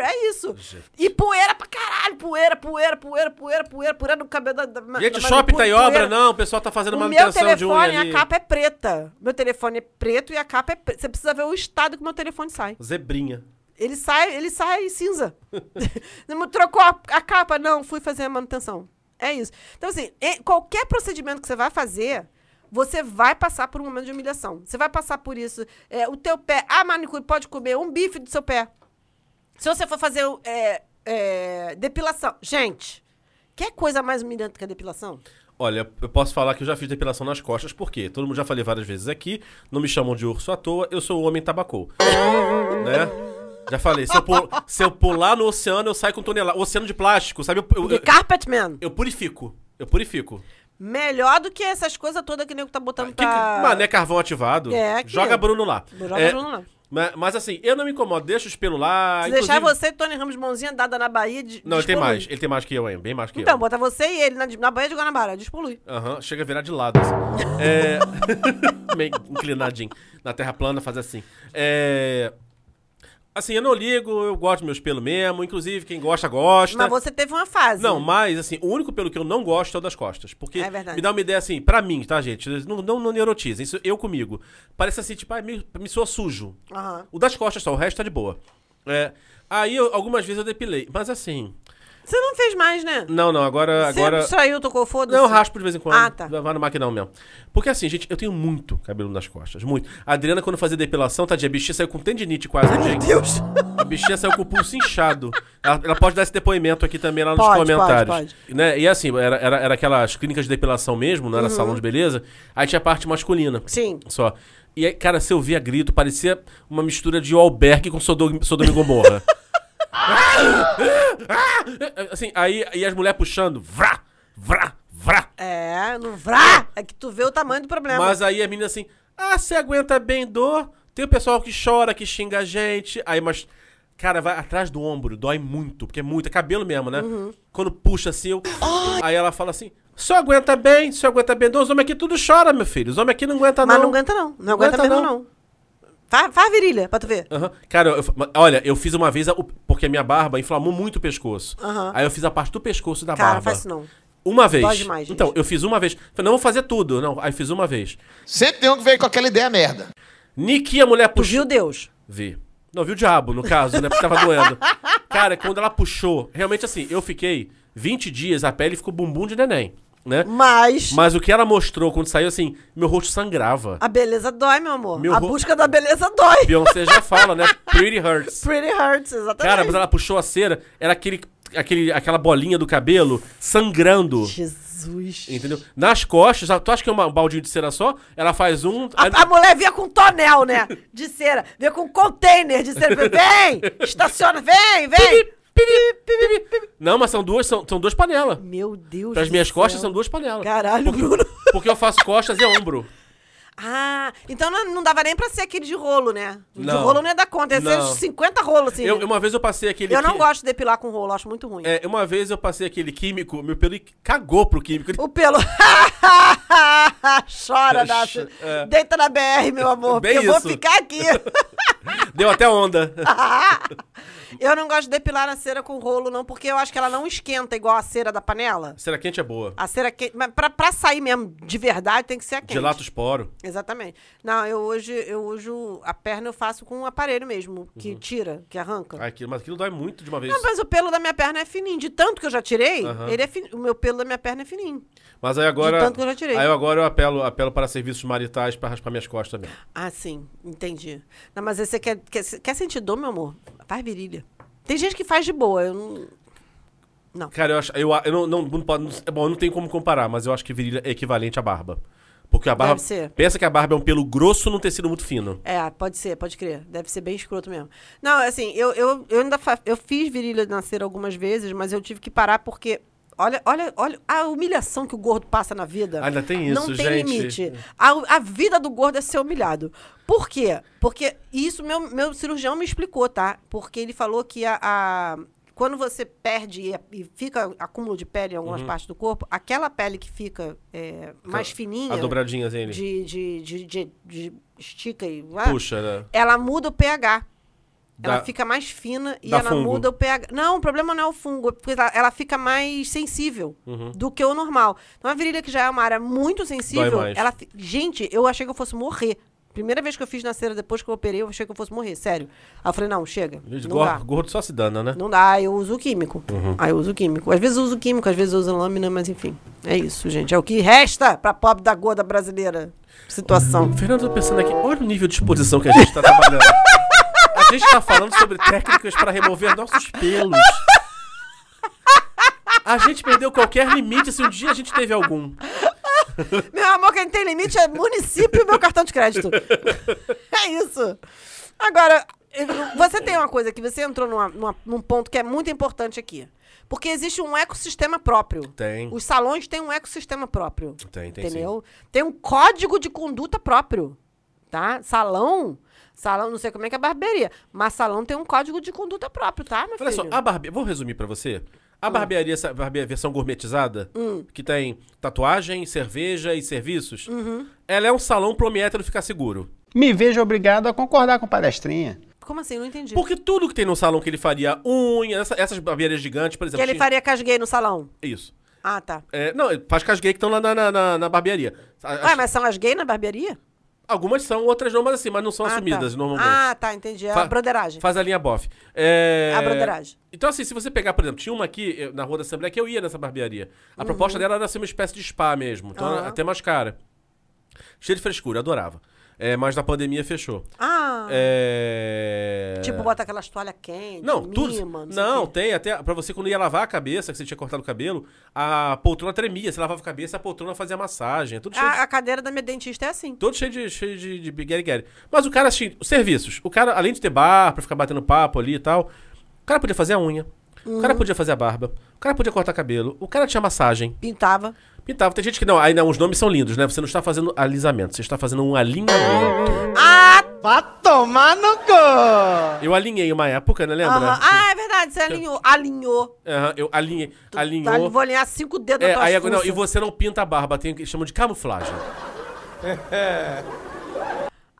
S1: É isso. E poeira pra caralho, poeira, poeira, poeira, poeira, poeira, poeira no cabelo da. da
S2: Gente,
S1: da
S2: o shopping tá em obra? Não, o pessoal tá fazendo
S1: O meu
S2: manutenção de unha
S1: telefone, a capa é preta. Meu telefone é preto e a capa é preta. Você precisa ver o estado que meu telefone sai.
S2: Zebrinha.
S1: Ele sai, ele sai cinza. Trocou a, a capa? Não, fui fazer a manutenção. É isso. Então, assim, qualquer procedimento que você vai fazer, você vai passar por um momento de humilhação. Você vai passar por isso. É, o teu pé, a manicure pode comer um bife do seu pé. Se você for fazer é, é, depilação. Gente, quer coisa mais humilhante que a depilação?
S2: Olha, eu posso falar que eu já fiz depilação nas costas, porque todo mundo já falei várias vezes aqui, não me chamam de urso à toa, eu sou o homem tabacou. né? Já falei, se eu, pul- se eu pular no oceano, eu saio com tonelada. Oceano de plástico, sabe? Eu, eu,
S1: The Carpet Man.
S2: eu purifico. Eu purifico.
S1: Melhor do que essas coisas todas que o nego tá botando
S2: Que,
S1: pra...
S2: Mas não é carvão ativado.
S1: É, aqui.
S2: Joga Bruno lá.
S1: Joga
S2: É,
S1: Bruno lá.
S2: Mas, mas assim, eu não me incomodo, deixa os pelos lá.
S1: Se deixar
S2: inclusive-
S1: você e Tony Ramos mãozinha dada na Bahia de
S2: Não, ele tem mais. Ele tem mais que eu, hein? Bem mais que
S1: Então,
S2: eu.
S1: bota você e ele na, na Baía de Guanabara, despolui.
S2: Aham, chega a virar de lado, assim. É... Meio inclinadinho. Na terra plana, faz assim. É... Assim, eu não ligo, eu gosto dos meus pelos mesmo. Inclusive, quem gosta, gosta.
S1: Mas você teve uma fase.
S2: Não, mas, assim, o único pelo que eu não gosto é o das costas. Porque
S1: É verdade.
S2: me dá uma ideia, assim, pra mim, tá, gente? Não, não, não neurotizem, isso eu comigo. Parece assim, tipo, ah, me, me soa sujo.
S1: Aham.
S2: O das costas só, o resto tá de boa. É, aí, eu- algumas vezes eu depilei. Mas, assim,
S1: Você não fez mais, né?
S2: Não, não, agora.
S1: Você
S2: agora...
S1: abstraiu, tocou foda-se?
S2: Não, eu raspo de vez em quando.
S1: Ah, tá.
S2: Vai no maquinão mesmo. Porque assim, gente, eu tenho muito cabelo nas costas. Muito. A Adriana, quando fazia depilação, tadinha, a bichinha saiu com tendinite quase, gente.
S1: Deus.
S2: A bichinha saiu com o pulso inchado. Ela, ela pode dar esse depoimento aqui também lá nos
S1: Pode,
S2: comentários.
S1: pode,
S2: Né? E assim, era, era, era aquelas clínicas de depilação mesmo, não era
S1: Uhum.
S2: salão de beleza. Aí tinha a parte masculina.
S1: Sim.
S2: Só. E aí, cara, se eu via grito, parecia uma mistura de Albergue com Sodom, Sodoma e Gomorra. assim, aí e as mulheres puxando, vrá, vrá, vrá.
S1: É, no vrá. É que tu vê o tamanho do problema.
S2: Mas aí a menina assim, ah, você aguenta bem dor? Tem o pessoal que chora, que xinga a gente. Aí, mas, cara, vai atrás do ombro, dói muito, porque é muito, é cabelo mesmo, né?
S1: Uhum.
S2: Quando puxa assim, eu... aí ela fala assim, só aguenta bem, só aguenta bem dor. Os homens aqui tudo chora, meu filho. Os homens aqui não aguentam
S1: Mas
S2: não.
S1: não aguenta, não. Não aguenta, mesmo, não. Faz, faz virilha, pra tu ver.
S2: Aham. Cara, eu- olha, eu fiz uma vez, a- o- porque a minha barba inflamou muito o pescoço.
S1: Aham.
S2: Aí eu fiz a parte do pescoço da
S1: Cara,
S2: barba.
S1: faz isso não.
S2: Uma vez.
S1: Dói demais, gente.
S2: Então, eu fiz uma vez. Falei, não vou fazer tudo. Não, aí fiz uma vez.
S4: Sempre tem um que veio com aquela ideia merda.
S2: Niki, a mulher
S1: Tu
S2: puxou.
S1: viu Deus?
S2: Vi. Não, vi o diabo, no caso, né? Porque tava doendo. Cara, quando ela puxou, realmente assim, eu fiquei 20 dias, a pele ficou bumbum de neném, né?
S1: Mas
S2: Mas o que ela mostrou quando saiu, assim, meu rosto sangrava.
S1: a beleza dói, meu amor.
S2: Meu
S1: a
S2: ro-
S1: busca da beleza dói.
S2: Beyoncé já fala, né? Pretty hurts.
S1: Pretty hurts, exatamente.
S2: Cara, mas ela puxou a cera, era aquele, aquele, aquela bolinha do cabelo sangrando.
S1: Jesus.
S2: Entendeu? Nas costas, tu acha que é um baldinho de cera só? Ela faz um. aí-
S1: A, a mulher vinha com tonel, né? De cera. Vinha com container de cera. Vem! Estaciona, vem, vem!
S2: Não, mas são duas, são, são duas panelas.
S1: Meu Deus
S2: Para as minhas costas são duas panelas.
S1: Caralho,
S2: porque,
S1: Bruno.
S2: porque eu faço costas e ombro.
S1: Ah, então não, não dava nem pra ser aquele de rolo, né? De
S2: Não.
S1: rolo não ia dar conta. Ia
S2: Não.
S1: ser 50 rolos, assim.
S2: Eu, uma vez eu passei aquele.
S1: Eu não
S2: qui-
S1: gosto de depilar com rolo, acho muito ruim.
S2: É, uma vez eu passei aquele químico, meu pelo cagou pro químico.
S1: O pelo. Chora, Nath.
S2: É.
S1: Deita na BR, meu amor.
S2: Bem
S1: eu vou
S2: isso.
S1: ficar aqui.
S2: Deu até onda.
S1: eu não gosto de depilar a cera com rolo, não, porque eu acho que ela não esquenta igual a cera da panela.
S2: Cera quente é boa.
S1: A cera quente. Mas pra, pra sair mesmo de verdade, tem que ser a quente.
S2: Dilata os poros.
S1: Exatamente. Não, eu hoje eu uso a perna eu faço com um aparelho mesmo, que tira, que arranca.
S2: Aquilo, mas aquilo dói muito de uma vez.
S1: Não, mas o pelo da minha perna é fininho. De tanto que eu já tirei,
S2: Aham.
S1: ele é fin... o meu pelo da minha perna é fininho.
S2: Mas aí agora.
S1: De tanto que eu já tirei.
S2: Aí agora eu apelo, apelo para serviços maritais para raspar minhas costas também.
S1: Ah, sim, entendi. Não, mas você quer, quer, quer sentir dor, meu amor? Faz virilha. Tem gente que faz de boa, eu não.
S2: Cara, eu acho. Eu, eu não, não, não, pode- não- é bom, eu não tenho como comparar, mas eu acho que virilha é equivalente à barba. Porque a barba.
S1: Deve ser.
S2: Pensa que a barba é um pelo grosso num tecido muito fino.
S1: É, pode ser, pode crer. Deve ser bem escroto mesmo. Não, assim, eu, eu, eu ainda fa- eu fiz virilha na cera algumas vezes, mas eu tive que parar porque. Olha, olha, olha a humilhação que o gordo passa na vida.
S2: Ainda tem isso,
S1: Não tem
S2: gente.
S1: limite. A, a vida do gordo é ser humilhado. Por quê? Porque isso meu, meu cirurgião me explicou, tá? Porque ele falou que a, a- quando você perde e, fica acúmulo de pele em algumas
S2: Uhum.
S1: partes do corpo, aquela pele que fica é, mais fininha.
S2: A dobradinha dele.
S1: De, de, de, de, de estica e.
S2: Puxa, né?
S1: Ela muda o pH. Ela
S2: Dá-
S1: fica mais fina e ela
S2: fungo.
S1: muda o pH. Não, o problema não é o fungo, é porque ela, ela fica mais sensível
S2: Uhum.
S1: do que o normal. Então a virilha que já é uma área muito sensível, ela gente, eu achei que eu fosse morrer. Primeira vez que eu fiz na cera depois que eu operei, eu achei que eu fosse morrer, sério. Aí eu falei, não, chega.
S2: Gente,
S1: não
S2: gor-
S1: dá.
S2: gordo só se dana, né?
S1: Não dá, eu uso químico.
S2: Uhum.
S1: Aí eu uso químico. Às vezes eu uso químico, às vezes eu uso lâmina, mas enfim. É isso, gente. É o que resta pra pobre da gorda brasileira. Situação.
S2: Fernando, eu tô pensando aqui, olha o nível de exposição que a gente tá trabalhando. A gente tá falando sobre técnicas para remover nossos pelos. A gente perdeu qualquer limite se um dia a gente teve algum.
S1: Meu amor, quem tem limite é município e meu cartão de crédito. É isso. Agora, você tem uma coisa que você entrou numa- numa- num ponto que é muito importante aqui. Porque existe um ecossistema próprio.
S2: Tem.
S1: Os salões têm um ecossistema próprio.
S2: Tem, tem
S1: Entendeu? Tem um código de conduta próprio. Tá? Salão. Salão, não sei como é que é a barbearia. Mas salão tem um código de conduta próprio, tá, meu
S2: Olha
S1: filho?
S2: só, a barbe... vou resumir pra você. A barbearia, essa barbearia versão gourmetizada,
S1: Hum.
S2: que tem tatuagem, cerveja e serviços,
S1: Uhum.
S2: ela é um salão pro homem hétero ficar seguro.
S5: Me vejo obrigado a concordar com palestrinha.
S1: Como assim? Não entendi.
S2: Porque tudo que tem no salão que ele faria unha, essa- essas barbearias gigantes, por
S1: Que
S2: exemplo.
S1: ele
S2: tinha-
S1: faria casguei no salão.
S2: Isso.
S1: Ah, tá.
S2: É, não, faz com as gays que estão lá na, na, na- na barbearia. A-
S1: Ué, mas são as gays na barbearia?
S2: Algumas são, outras não, mas assim, mas não são
S1: Ah,
S2: assumidas
S1: tá.
S2: normalmente.
S1: Ah, tá, entendi. É
S2: Fa-
S1: a broderagem.
S2: Faz a linha bofe. É...
S1: A broderagem.
S2: Então, assim, se você pegar, por exemplo, tinha uma aqui na Rua da Assembleia que eu ia nessa barbearia. A proposta dela era ser uma espécie de spa mesmo. Então,
S1: Uhum.
S2: até mais cara. Cheio de frescura, adorava. É, mas na pandemia fechou.
S1: Ah,
S2: É...
S1: tipo, bota aquelas toalhas quentes,
S2: Não,
S1: mima,
S2: tudo. Não,
S1: o quê.
S2: tem até. Pra você, quando ia lavar a cabeça, que você tinha cortado o cabelo, a poltrona tremia. Você lavava a cabeça, a poltrona fazia massagem. é Tudo cheio de
S1: A, a cadeira da minha dentista é assim.
S2: Todo cheio de, cheio de, de Mas o cara, assim, os serviços. O cara, além de ter bar pra ficar batendo papo ali e tal, o cara podia fazer a unha. O
S1: Uhum.
S2: cara podia fazer a barba. O cara podia cortar cabelo. O cara tinha massagem.
S1: Pintava.
S2: Pintava. Tem gente que não. Aí não, os nomes são lindos, né? Você não está fazendo alisamento, você está fazendo um alinhamento.
S1: Ah,
S4: Vai tomar no cu!
S2: Eu alinhei uma época, né? Lembra?
S1: aham. ah, é verdade, você alinhou. Alinhou.
S2: Aham, eu alinhei. Alinhou.
S1: Tá, vou alinhar cinco dedos
S2: É,
S1: na tua
S2: aí, não, e você não pinta a barba, tem chamam de camuflagem.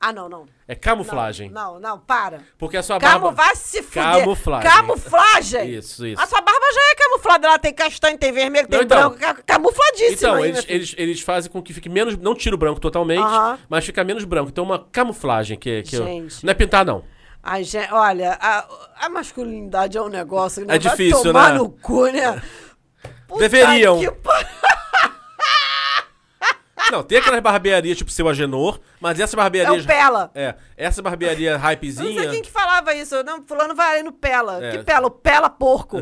S1: Ah, não, não.
S2: É camuflagem.
S1: Não, não, para.
S2: Porque a sua
S1: Camu,
S2: barba.
S1: vai se fuder.
S2: Camuflagem.
S1: Camuflagem?
S2: Isso, isso.
S1: A sua barba já é camuflada. Ela tem castanho, tem vermelho, tem
S2: Não, então.
S1: branco. ca- Camufladíssima
S2: Então,
S1: aí,
S2: eles, eles, eles fazem com que fique menos. Não tira o branco totalmente,
S1: Aham.
S2: mas fica menos branco. Então, uma camuflagem que, que eu-
S1: Gente.
S2: Não é pintar, não.
S1: Ai, gente, olha, a, a masculinidade é um negócio que
S2: É difícil,
S1: tomar
S2: né?
S1: no cu, né? Puta
S2: Deveriam.
S1: que pa-
S2: Não, tem aquelas barbearias tipo seu Agenor, mas essa
S1: É
S2: barbearia.
S1: o Pela.
S2: É, essa barbearia
S1: Eu não sei
S2: hypezinha.
S1: quem que falava isso. Não, fulano vai ali no Pela.
S2: É.
S1: Que Pela? O Pela porco.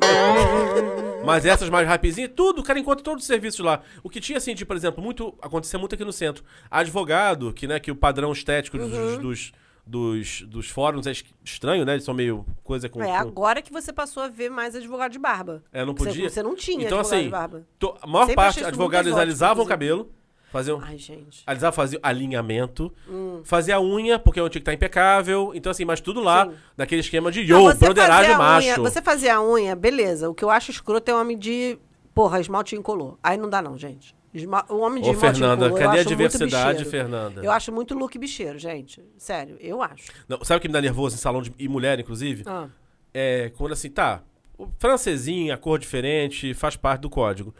S2: Mas essas mais hypezinhas, tudo, o cara encontra todos os serviços lá. O que tinha, assim, de, por exemplo, muito. Acontecia muito aqui no centro. Advogado, que, né, que o padrão estético dos,
S1: Uhum.
S2: dos, dos, dos fóruns é es- estranho, né? Eles são meio coisa com.
S1: É agora que você passou a ver mais advogado de barba.
S2: É, não
S1: Você-
S2: podia.
S1: Você, não tinha
S2: então,
S1: advogado
S2: assim,
S1: de barba.
S2: to- a maior
S1: Sempre
S2: parte advogados alisavam o
S1: inclusive.
S2: Cabelo, faziam,
S1: Ai, gente.
S2: faziam alinhamento,
S1: Hum.
S2: fazia a unha, porque a unha tinha que estar impecável. Então, assim, mas tudo lá,
S1: Sim.
S2: naquele esquema de yo, broderagem macho.
S1: unha- você fazia a unha, beleza. O que eu acho escroto é o homem de. Porra, esmalte incolor. Aí não dá, não, gente. Esma- O homem de
S2: Ô, Fernanda,
S1: incolor. eu
S2: cadê a diversidade. Fernanda?
S1: Eu acho muito look bicheiro, gente. Sério, eu acho.
S2: Não, sabe o que me dá nervoso em salão de, e mulher, inclusive?
S1: Ah.
S2: É quando assim, tá, francesinha, cor diferente, faz parte do código.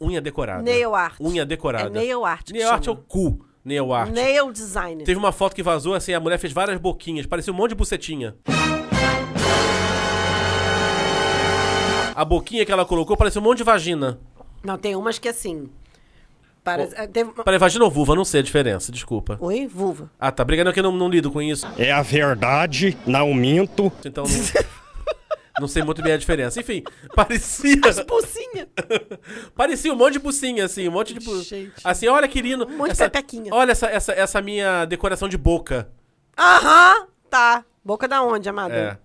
S2: Unha decorada.
S1: Nail art.
S2: Unha decorada.
S1: É nail art que
S2: Nail art é o cu. Nail art.
S1: Nail design.
S2: Teve uma foto que vazou, assim, a mulher fez várias boquinhas, parecia um monte de bucetinha. A boquinha que ela colocou parecia um monte de vagina.
S1: Não, tem umas que assim. Parece, eh, teve uma-
S2: Peraí, vagina ou vulva? Eu não sei a diferença, desculpa.
S1: Oi, vulva.
S2: Ah, tá. Obrigado, que eu não, não lido com isso.
S7: É a verdade, não minto.
S2: Então não, não sei muito bem a diferença. Enfim, parecia.
S1: Pulsinha.
S2: Parecia um monte de bucinha, assim, um monte de. bu-
S1: Gente.
S2: Assim, olha que lindo.
S1: Um monte de
S2: essa,
S1: pepequinha.
S2: Olha essa, essa, essa minha decoração de boca.
S1: Aham, tá. Boca da onde, amada?
S2: É.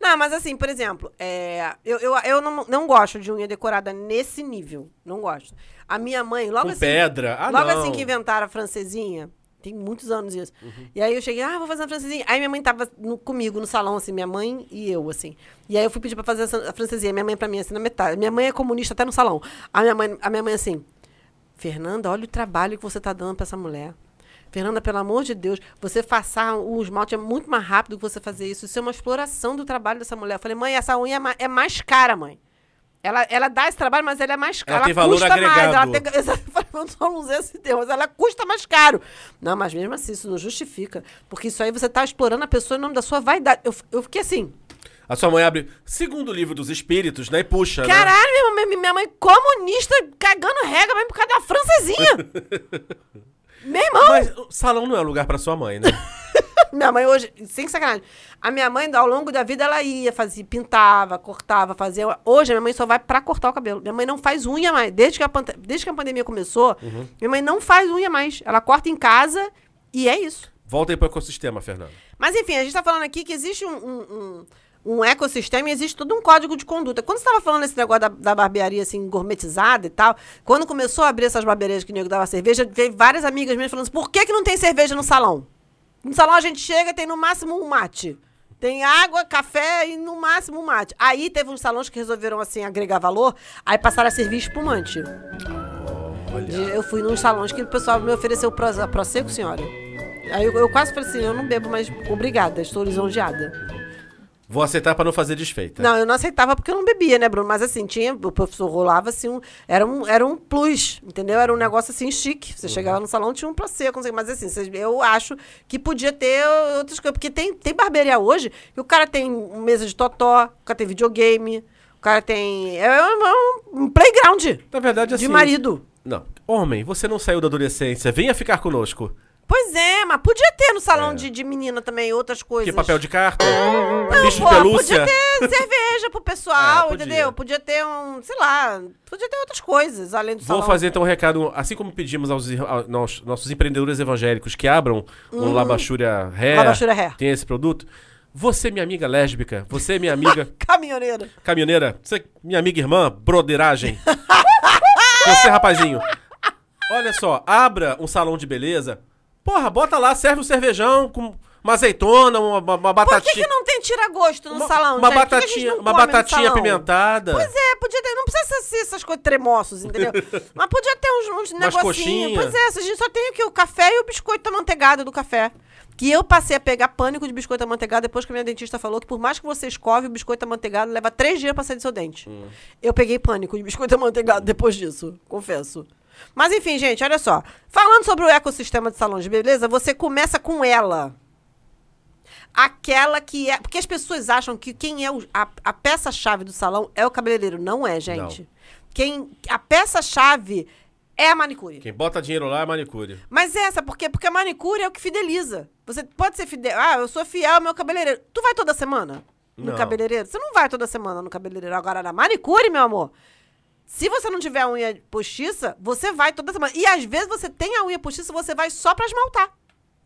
S1: Não, mas assim, por exemplo, é, eu, eu, eu não, não gosto de unha decorada nesse nível. Não gosto. A minha mãe, logo
S2: Com
S1: assim.
S2: pedra? Ah,
S1: logo
S2: não.
S1: assim que inventaram a francesinha, tem muitos anos isso.
S2: Uhum.
S1: E aí eu cheguei, ah, vou fazer uma francesinha. Aí minha mãe tava no- comigo no salão, assim, minha mãe e eu, assim. E aí eu fui pedir pra fazer a francesinha. Minha mãe pra mim, assim, na metade. Minha mãe é comunista até no salão. A minha mãe, a minha mãe assim, Fernanda, olha o trabalho que você tá dando pra essa mulher. Fernanda, pelo amor de Deus, você façar o esmalte é muito mais rápido que você fazer isso. Isso é uma exploração do trabalho dessa mulher. Eu falei, mãe, essa unha é é mais cara, mãe. Ela, ela dá esse trabalho, mas ela é mais cara.
S2: Ela tem valor
S1: custa mais. Ela tem, eu não usei esse termo, mas ela custa mais caro. Não, mas mesmo assim, isso não justifica. Porque isso aí você tá explorando a pessoa em nome da sua vaidade. Eu, eu fiquei assim,
S2: A sua mãe abre segundo livro dos espíritos, né? E puxa. né?
S1: caralho, minha, mãe- minha mãe comunista cagando regra mesmo por causa da francesinha. Meu irmão!
S2: Mas o salão não é lugar pra sua mãe, né?
S1: Minha mãe hoje, sem sacanagem, a minha mãe, ao longo da vida, ela ia, fazia, pintava, cortava, fazia. Hoje, a minha mãe só vai pra cortar o cabelo. Minha mãe não faz unha mais. Desde que a, desde que a pandemia começou,
S2: Uhum.
S1: minha mãe não faz unha mais. Ela corta em casa e é isso.
S2: Volta aí pro ecossistema, Fernando.
S1: Mas enfim, a gente tá falando aqui que existe um, um, um- um ecossistema e existe todo um código de conduta. Quando você tava falando esse negócio da, da barbearia, assim, gourmetizada e tal, quando começou a abrir essas barbearias que o nego dava cerveja, veio várias amigas minhas falando assim, por que, que não tem cerveja no salão? No salão a gente chega e tem no máximo um mate. Tem água, café e no máximo um mate. Aí teve uns salões que resolveram, assim, agregar valor, aí passaram a servir espumante. De- Eu fui nos salões que o pessoal me ofereceu pro, Prosecco, senhora. Aí eu, eu quase falei assim, eu não bebo, mas obrigada, estou lisonjeada.
S2: Vou aceitar pra não fazer desfeita.
S1: Não, eu não aceitava porque eu não bebia, né, Bruno? Mas assim, tinha, o professor rolava assim, um, era, um, era um plus, entendeu? Era um negócio assim chique. Você chegava no salão, tinha um pra ser, não sei, mas assim, eu acho que podia ter outras coisas. Porque tem, tem barbearia hoje que o cara tem mesa de totó, o cara tem videogame, o cara tem. É um, um playground
S2: Na verdade, assim...
S1: de marido.
S2: Não. Homem, você não saiu da adolescência. Venha ficar conosco.
S1: Pois é, mas podia ter no salão de, de menina também outras coisas.
S2: Que papel de carta, bicho
S1: pô,
S2: de pelúcia.
S1: Podia ter cerveja pro pessoal,
S2: É, podia.
S1: entendeu? Podia ter um, sei lá, podia ter outras coisas além do
S2: Vou
S1: salão.
S2: fazer então um recado, assim como pedimos aos, nossos, nossos empreendedores evangélicos que abram Labachúria Hair,
S1: Uhum. Labachúria Hair.
S2: tem esse produto. Você, minha amiga lésbica, você, minha amiga
S1: Caminhoneira.
S2: caminhoneira, você, minha amiga irmã, broderagem. você, rapazinho, olha só, abra um salão de beleza. Porra, bota lá, serve um cervejão com uma azeitona, uma, uma, uma
S1: Por que,
S2: batatinha.
S1: que não tem tira-gosto no
S2: uma,
S1: salão,
S2: uma
S1: gente?
S2: Batatinha, uma batatinha apimentada.
S1: Pois é, podia ter. Não precisa ser essas coisas tremoços, entendeu? Mas podia ter uns, uns negocinhos.
S2: coxinhas.
S1: Pois é, a gente só tem aqui o café e o biscoito amanteigado do café. Que eu passei a pegar pânico de biscoito amanteigado depois que a minha dentista falou que por mais que você escove, o biscoito amanteigado leva três dias pra sair do seu dente.
S2: Hum.
S1: Eu peguei pânico de biscoito amanteigado depois disso, confesso. Mas enfim, gente, olha só. Falando sobre o ecossistema de salão de beleza, você começa com ela. Aquela que é. Porque as pessoas acham que quem é o- a, a peça-chave do salão é o cabeleireiro. Não é, gente. Quem, a peça-chave é a manicure.
S2: Quem bota dinheiro lá é manicure.
S1: Mas essa, por quê? Porque a manicure é o que fideliza. Você pode ser fidel. Ah, eu sou fiel ao meu cabeleireiro. Tu vai toda semana no
S2: Não.
S1: cabeleireiro? Você não vai toda semana no cabeleireiro. Agora, na manicure, meu amor. Se você não tiver a unha postiça, você vai toda semana. E às vezes você tem a unha postiça, você vai só pra esmaltar.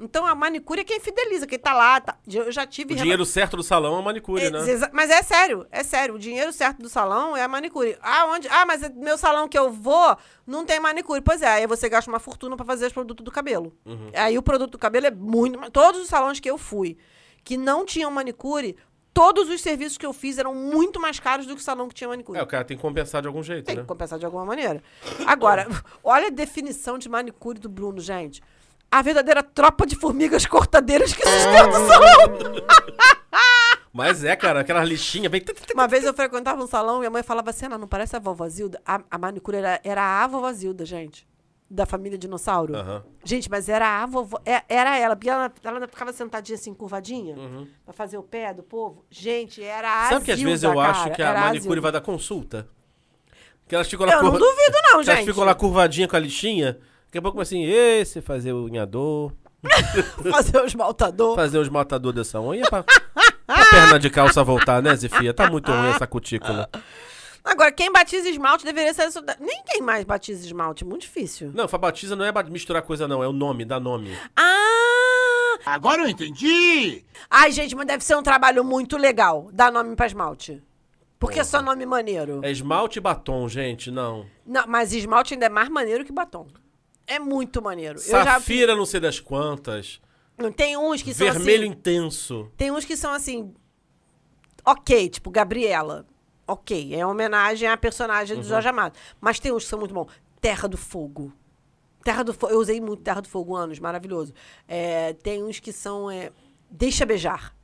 S1: Então a manicure é quem fideliza, quem tá lá. tá- Eu já tive.
S2: O dinheiro certo do salão é a manicure, né?
S1: Exa- Mas é sério, é sério. O dinheiro certo do salão é a manicure. Ah, onde? Ah, mas meu salão que eu vou não tem manicure. Pois é, aí você gasta uma fortuna pra fazer os produtos do cabelo.
S2: Uhum.
S1: Aí o produto do cabelo é muito. Todos os salões que eu fui que não tinham manicure, todos os serviços que eu fiz eram muito mais caros do que o salão que tinha manicure.
S2: É, o cara tem que compensar de algum jeito,
S1: Tem
S2: né?
S1: que compensar de alguma maneira. Agora, olha a definição de manicure do Bruno, gente. A verdadeira tropa de formigas cortadeiras que sustenta o salão.
S2: Mas é, cara, aquela lixinha vem.
S1: Uma vez eu frequentava um salão e minha mãe falava assim: "Ah, não parece a vovó Zilda? A, a manicure era, era a vovó Zilda, gente. Da família dinossauro.
S2: Aham.
S1: Gente, mas era a vovó. é- Era ela, porque ela, ela ficava sentadinha assim, curvadinha, pra fazer o pé do povo. Gente, era a
S2: Uhum. Sabe que às vezes eu acho
S1: cara,
S2: que a
S1: era
S2: manicure
S1: Zilda.
S2: vai dar consulta? Que elas ficam lá
S1: Eu não
S2: curva-
S1: duvido, não,
S2: que Elas
S1: gente.
S2: ficam lá curvadinha com a lixinha. Daqui a pouco assim, esse fazer o unhador,
S1: Fazer o esmaltador.
S2: fazer os matador dessa unha pra, pra perna de calça voltar, né, Zifia? Tá muito ruim essa cutícula.
S1: Agora, quem batiza esmalte deveria ser. isso- Ninguém mais batiza esmalte, muito difícil.
S2: Não, batiza não é misturar coisa, não. É o nome, dá nome.
S1: Ah!
S4: Agora eu entendi!
S1: Ai, gente, mas deve ser um trabalho muito legal dar nome pra esmalte. Porque é só nome maneiro.
S2: É esmalte e batom, gente, não.
S1: Não, mas esmalte ainda é mais maneiro que batom. É muito maneiro. Eu já
S2: Safira, não sei das quantas.
S1: Tem uns que são
S2: Vermelho
S1: assim.
S2: intenso.
S1: Tem uns que são assim. Ok, tipo Gabriela. Ok, é homenagem à personagem
S2: Uhum.
S1: do Jorge Amado. Mas tem uns que são muito bons. Terra do Fogo. Terra do Fogo. Eu usei muito Terra do Fogo anos, maravilhoso. É, tem uns que são. é, Deixa beijar.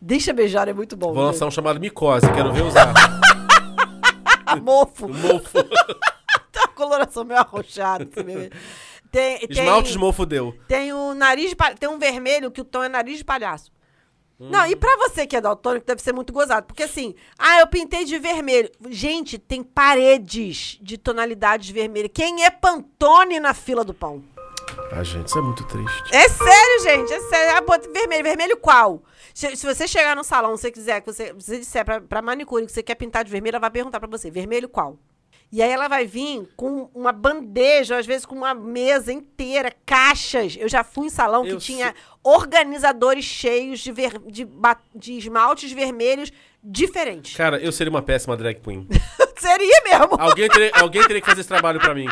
S1: Deixa beijar é muito bom.
S2: Vou lançar um chamado micose, quero ver usar.
S1: Mofo.
S2: Mofo.
S1: Tem uma coloração meio arrochada. Tem, tem,
S2: Esmalte de mofo deu.
S1: tem o nariz de palhaço. Tem um vermelho que o tom é nariz de palhaço.
S2: Hum.
S1: Não, e pra você que é daltônico, deve ser muito gozado. Porque assim, ah, eu pintei de vermelho. Gente, tem paredes de tonalidades de vermelho. Quem é Pantone na fila do pão?
S2: Ah, gente, isso é muito triste.
S1: É sério, gente, é sério. Ah, bota vermelho. Vermelho qual? Se, se você chegar no salão, se você quiser, que você, você disser pra, pra manicure que você quer pintar de vermelho, ela vai perguntar pra você, vermelho qual? E aí ela vai vir com uma bandeja, às vezes com uma mesa inteira, caixas. Eu já fui em salão que
S2: Eu
S1: tinha
S2: sei.
S1: organizadores cheios de, ver, de, de esmaltes vermelhos diferentes.
S2: Cara, eu seria uma péssima drag queen.
S1: Seria mesmo.
S2: alguém, teria, alguém teria que fazer esse trabalho pra mim.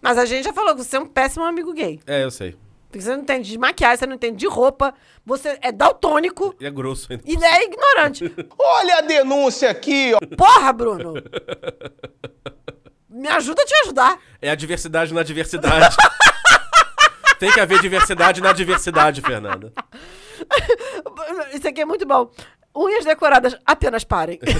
S1: Mas a gente já falou que você é um péssimo amigo gay.
S2: É, eu sei.
S1: Porque você não entende de maquiagem, você não entende de roupa, você é daltônico
S2: E é grosso ainda.
S1: e é ignorante.
S4: Olha a denúncia aqui, ó.
S1: Porra, Bruno! Me ajuda a te ajudar.
S2: É a diversidade na diversidade. Tem que haver diversidade na diversidade, Fernanda.
S1: isso aqui é muito bom. Unhas decoradas, apenas parem.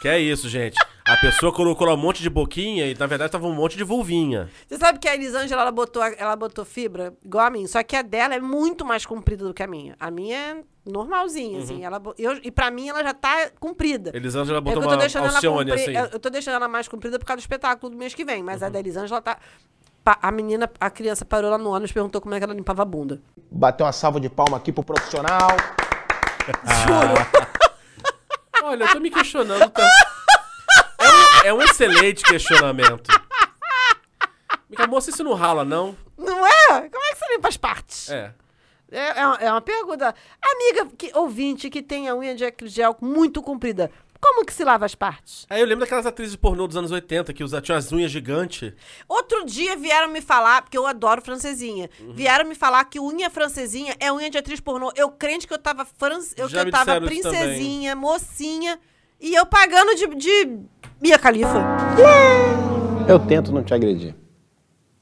S2: Que é isso, gente. A pessoa colocou lá um monte de boquinha e na verdade tava um monte de vulvinha.
S1: Você sabe que a Elisângela, ela botou, ela botou fibra igual a mim, só que a dela é muito mais comprida do que a minha. A minha é normalzinha, assim. Ela, eu, e pra mim ela já tá comprida.
S2: Elisângela
S1: É
S2: botou
S1: que eu tô
S2: uma
S1: deixando ela
S2: Alcione,
S1: compri-
S2: assim.
S1: eu- Eu tô deixando ela mais comprida por causa do espetáculo do mês que vem.
S2: Uhum.
S1: Mas a da Elisângela tá. A menina, a criança parou lá no ônibus e perguntou como é que ela limpava a bunda.
S4: Bateu uma salva de palma aqui pro profissional.
S2: Olha, eu tô me questionando. Tá? É, um, é excelente questionamento. Mica, moça, isso não rala, não?
S1: Não é? Como é que você limpa as partes?
S2: É.
S1: É, é uma, é uma pergunta. Amiga que, ouvinte que tem a unha de gel muito comprida, como que se lava as partes?
S2: Aí eu lembro daquelas atrizes pornô dos anos 80 que usa, tinham as unhas gigantes.
S1: Outro dia vieram me falar, porque eu adoro francesinha,
S2: Uhum.
S1: vieram me falar que unha francesinha é unha de atriz pornô. Eu crente que eu tava, fran... eu, que eu tava princesinha, mocinha, e eu pagando de, de Mia Khalifa.
S5: Eu tento não te agredir.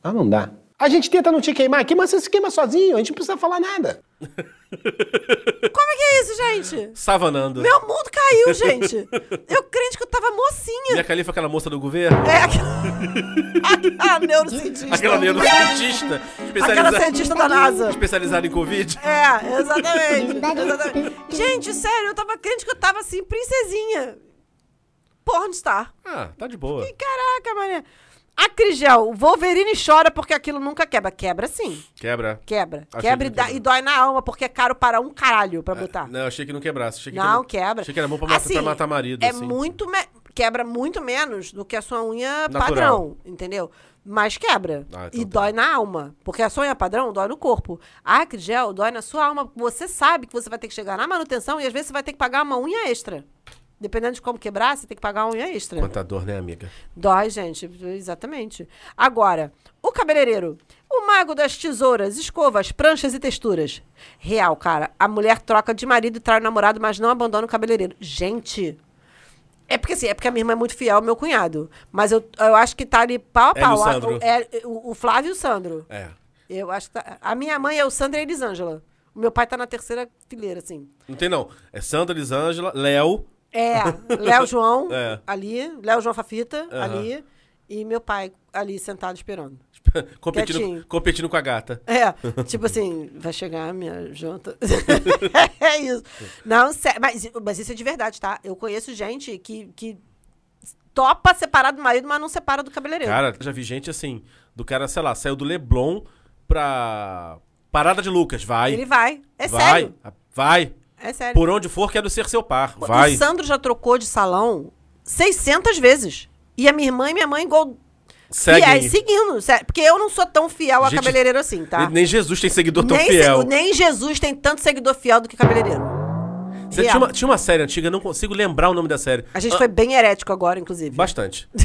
S5: Mas não dá. A gente tenta não te queimar aqui, mas você se queima sozinho. A gente não precisa falar nada.
S1: Como é que é isso, gente?
S2: Savanando.
S1: Meu mundo caiu, gente. Eu crente que eu tava mocinha.
S2: Minha califa, aquela moça do governo.
S1: É aquela... a neurocientista.
S2: Aquela neurocientista.
S1: Aquela cientista da NASA.
S2: Especializada em Covid.
S1: É, exatamente. exatamente. Gente, sério, eu tava crente que eu tava assim, princesinha. Pornstar.
S2: Ah, tá de boa.
S1: Caraca, mané. Acrigel, o Wolverine chora porque aquilo nunca quebra. Quebra sim.
S2: Quebra.
S1: Quebra.
S2: Achei
S1: quebra e, e dói na alma, porque é caro para um caralho pra botar.
S2: Não, achei que não quebrasse. Achei que
S1: Não,
S2: que
S1: quebra.
S2: Achei que era bom pra, matar-
S1: Assim,
S2: pra matar marido.
S1: É
S2: assim.
S1: muito. me- Quebra muito menos do que a sua unha
S2: Natural.
S1: padrão, entendeu? Mas quebra.
S2: Ah, então
S1: e
S2: tá.
S1: dói na alma. Porque a sua unha padrão dói no corpo. A Acrigel dói na sua alma. Você sabe que você vai ter que chegar na manutenção e às vezes você vai ter que pagar uma unha extra. Dependendo de como quebrar, você tem que pagar uma unha extra.
S2: Quanta dor, né, amiga?
S1: Dói, gente, exatamente. Agora, o cabeleireiro. O mago das tesouras, escovas, pranchas e texturas. Real, cara. A mulher troca de marido e trai o namorado, mas não abandona o cabeleireiro. Gente. É porque assim, é porque a minha irmã é muito fiel ao meu cunhado. Mas eu, eu acho que tá ali pau a
S2: o
S1: pau. A-
S2: Sandro.
S1: o, é, o, o Flávio e o Sandro.
S2: É.
S1: Eu acho que tá, A minha mãe é o Sandro e a Elisângela. O meu pai tá na terceira fileira, assim.
S2: Não tem, não. É Sandra, Elisângela, Léo.
S1: É, Léo João
S2: É.
S1: ali, Léo João Fafita
S2: Aham.
S1: ali, e meu pai ali sentado esperando.
S2: competindo,
S1: Quietinho.
S2: competindo com a gata.
S1: É, tipo assim, vai chegar a minha janta. é isso. Não, sério, mas, mas isso é de verdade, tá? Eu conheço gente que, que topa separar do marido, mas não separa do cabeleireiro.
S2: Cara, já vi gente assim, do cara, sei lá, saiu do Leblon pra Parada de Lucas. Vai.
S1: Ele vai. É
S2: vai.
S1: sério.
S2: Vai.
S1: É sério.
S2: Por onde for, quero ser seu par. Vai.
S1: O Sandro já trocou de salão 600 vezes. E a minha irmã e minha mãe igual...
S2: Seguem.
S1: fiéis, seguindo. Porque eu não sou tão fiel a
S2: Gente,
S1: cabeleireiro assim, tá?
S2: Nem Jesus tem seguidor tão
S1: nem,
S2: fiel.
S1: se- nem Jesus tem tanto seguidor fiel do que cabeleireiro.
S2: Você tinha, uma, tinha uma série antiga, eu não consigo lembrar o nome da série.
S1: A gente
S2: Ah,
S1: foi bem herético agora, inclusive.
S2: Bastante.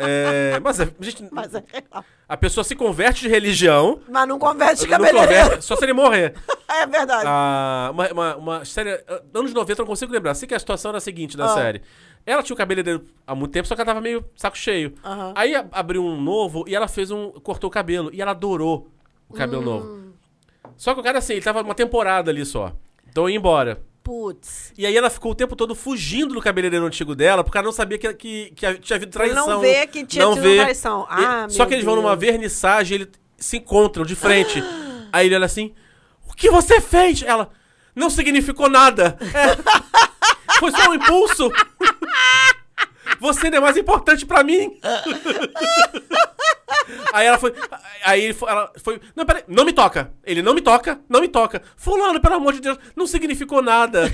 S2: É, mas, a, gente,
S1: Mas, é real.
S2: a pessoa se converte de religião.
S1: Mas não converte de cabeleireiro.
S2: converte, só se ele morrer.
S1: É verdade.
S2: Ah, uma, uma, uma série. ah, Anos 90 eu não consigo lembrar. Sei que a situação era a seguinte da
S1: Ah.
S2: série. Ela tinha o cabeleireiro há muito tempo, só que ela tava meio saco cheio.
S1: Aham.
S2: Aí abriu um novo e ela fez um. cortou o cabelo. E ela adorou o cabelo
S1: Hum.
S2: novo. Só que o cara, assim, ele tava uma temporada ali só. Então ia embora.
S1: Putz.
S2: E aí ela ficou o tempo todo fugindo do cabeleireiro antigo dela, porque ela não sabia que, que, que tinha havido traição.
S1: não ver que tinha tido traição.
S2: E-
S1: Ah,
S2: Só
S1: meu
S2: que eles vão numa
S1: Deus.
S2: vernissagem, eles se encontram de frente. aí ele olha assim, o que você fez? Ela, não significou nada. É, foi só um impulso. Você ainda é mais importante pra mim. Aí ela foi. Aí ele foi, ela foi. Não, peraí, não me toca. Ele não me toca, não me toca. Fulano, pelo amor de Deus, não significou nada.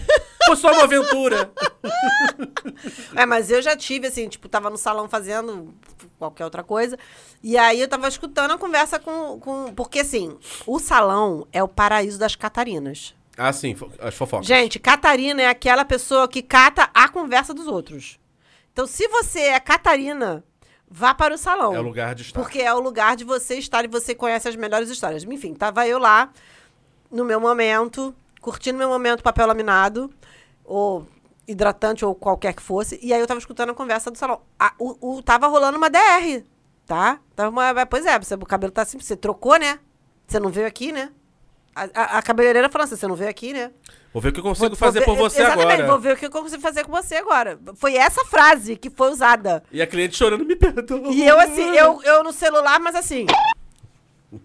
S2: Foi só uma aventura.
S1: É, mas eu já tive, assim, tipo, tava no salão fazendo qualquer outra coisa. E aí eu tava escutando a conversa com. com porque, assim, o salão é o paraíso das Catarinas.
S2: Ah, sim, as fofocas.
S1: Gente, Catarina é aquela pessoa que cata a conversa dos outros. Então, se você é Catarina, vá para o salão.
S2: É o lugar de estar.
S1: Porque é o lugar de você estar e você conhece as melhores histórias. Enfim, tava eu lá, no meu momento, curtindo meu momento papel laminado, ou hidratante, ou qualquer que fosse. E aí eu tava escutando a conversa do salão. A- o, o- tava rolando uma DR, tá? Tava uma, pois é, você, o cabelo tá assim, você trocou, né? Você não veio aqui, né? A, a- a cabeleireira falou assim: você não veio aqui, né?
S2: Vou ver o que eu consigo
S1: Vou-
S2: fazer
S1: vou
S2: por
S1: ver-
S2: você
S1: exatamente,
S2: agora.
S1: Vou ver o que eu consigo fazer com você agora. Foi essa frase que foi usada.
S2: E a cliente chorando, me perdoa.
S1: E eu, assim, eu, eu no celular, mas assim,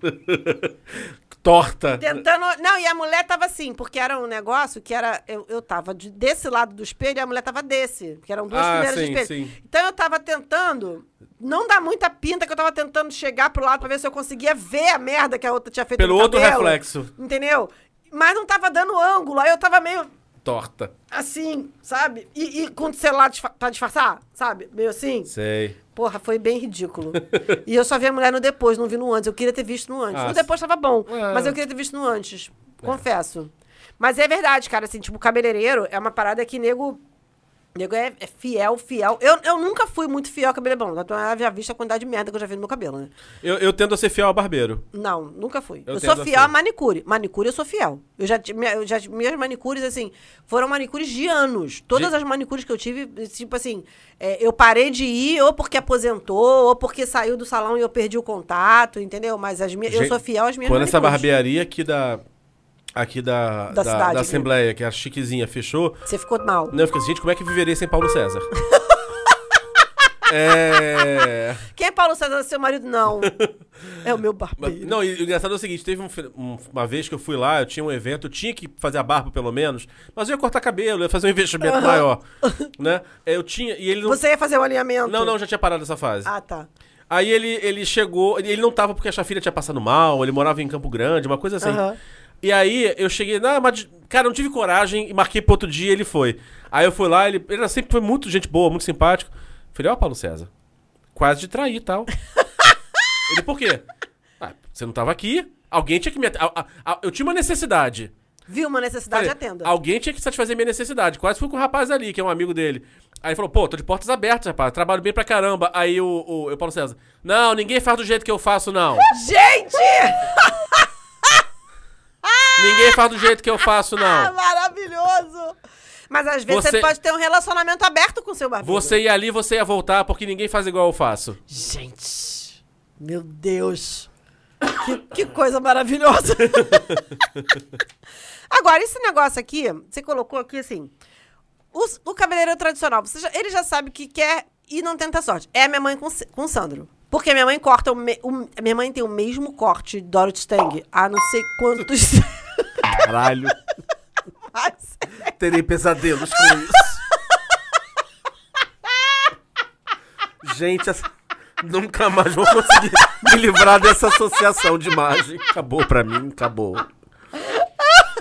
S2: Torta.
S1: tentando. Não, e a mulher tava assim, porque era um negócio que era. Eu, eu tava de- desse lado do espelho e a mulher tava desse, que eram duas
S2: Ah,
S1: fileiras de
S2: sim,
S1: espelho.
S2: sim.
S1: Então eu tava tentando. Não dá muita pinta que eu tava tentando chegar pro lado pra ver se eu conseguia ver a merda que a outra tinha feito
S2: Pelo outro
S1: cabelo.
S2: reflexo.
S1: Entendeu? Mas não tava dando ângulo. Aí eu tava meio
S2: Torta.
S1: assim, sabe? E, e com o celular disfa pra disfarçar, sabe? Meio assim.
S2: Sei.
S1: Porra, foi bem ridículo. e eu só vi a mulher no depois, não vi no antes. Eu queria ter visto no antes.
S2: Ah,
S1: no depois tava bom,
S2: É.
S1: mas eu queria ter visto no antes. Confesso. Mas é verdade, cara, assim, tipo, cabeleireiro é uma parada que nego. Nego é, é fiel, fiel. Eu, eu nunca fui muito fiel ao cabeleireiro. Bom, então eu já visto a quantidade de merda que eu já vi no meu cabelo, né?
S2: Eu, eu tendo a ser fiel ao barbeiro.
S1: Não, nunca fui.
S2: Eu
S1: Eu, sou fiel a manicure. Manicure eu sou fiel. Eu já, eu já minhas manicures assim, foram manicures de anos. Todas
S2: De-
S1: as manicures que eu tive, tipo assim, é, eu parei de ir ou porque aposentou, ou porque saiu do salão e eu perdi o contato, entendeu? Mas as minhas, eu
S2: Gente,
S1: sou fiel às minhas
S2: Quando essa
S1: manicures.
S2: barbearia aqui da. Aqui da,
S1: Da
S2: da,
S1: cidade,
S2: da. Assembleia, que é a chiquezinha, fechou.
S1: Você ficou mal.
S2: Não, eu fiquei assim, gente, como é que viveria sem Paulo César? é.
S1: Quem é Paulo César, seu marido? Não. é o meu barbeiro.
S2: Não, e o engraçado é o seguinte, teve um um- uma vez que eu fui lá, eu tinha um evento, eu tinha que fazer a barba pelo menos, mas eu ia cortar cabelo, eu ia fazer um investimento
S1: Aham.
S2: maior, né? Eu tinha, e ele não...
S1: Você ia fazer o alinhamento?
S2: Não, não, já tinha parado essa fase.
S1: Ah, tá.
S2: Aí ele, ele chegou, ele não tava porque a filha tinha passado mal, ele morava em Campo Grande, uma coisa assim.
S1: Aham.
S2: E aí eu cheguei, não, mas, cara, não tive coragem e marquei pro outro dia ele foi. Aí eu fui lá, ele, ele sempre foi muito gente boa, muito simpático. Falei, ó, Paulo César, quase de trair e tal. ele, por quê? Ah, você não tava aqui, alguém tinha que me. a- a- a- eu tinha uma necessidade.
S1: Viu uma necessidade,
S2: Falei,
S1: atenda.
S2: Alguém tinha que satisfazer minha necessidade. Quase fui com o rapaz ali, que é um amigo dele. Aí ele falou, pô, tô de portas abertas, rapaz. Trabalho bem pra caramba. Aí o, o, eu, Paulo César, não, ninguém faz do jeito que eu faço, não.
S1: Gente!
S2: ninguém faz do jeito que eu faço,
S1: Ah,
S2: não.
S1: maravilhoso! Mas às vezes você...
S2: Você-
S1: pode ter um relacionamento aberto com o seu barbeiro.
S2: Você ia ali, você ia voltar, porque ninguém faz igual eu faço.
S1: Gente, meu Deus. Que, que coisa maravilhosa. Agora, esse negócio aqui, você colocou aqui assim. os- o cabeleireiro tradicional, você já- ele já sabe o que quer e não tenta sorte. É a minha mãe com, o com o Sandro. Porque minha mãe corta o, me- o- a minha mãe tem o mesmo corte de Dorothy Stang há não sei quantos.
S2: Caralho.
S1: Mas-
S2: Terei pesadelos com isso. Gente, essa- nunca mais vou conseguir me livrar dessa associação de imagem. Acabou pra mim, acabou.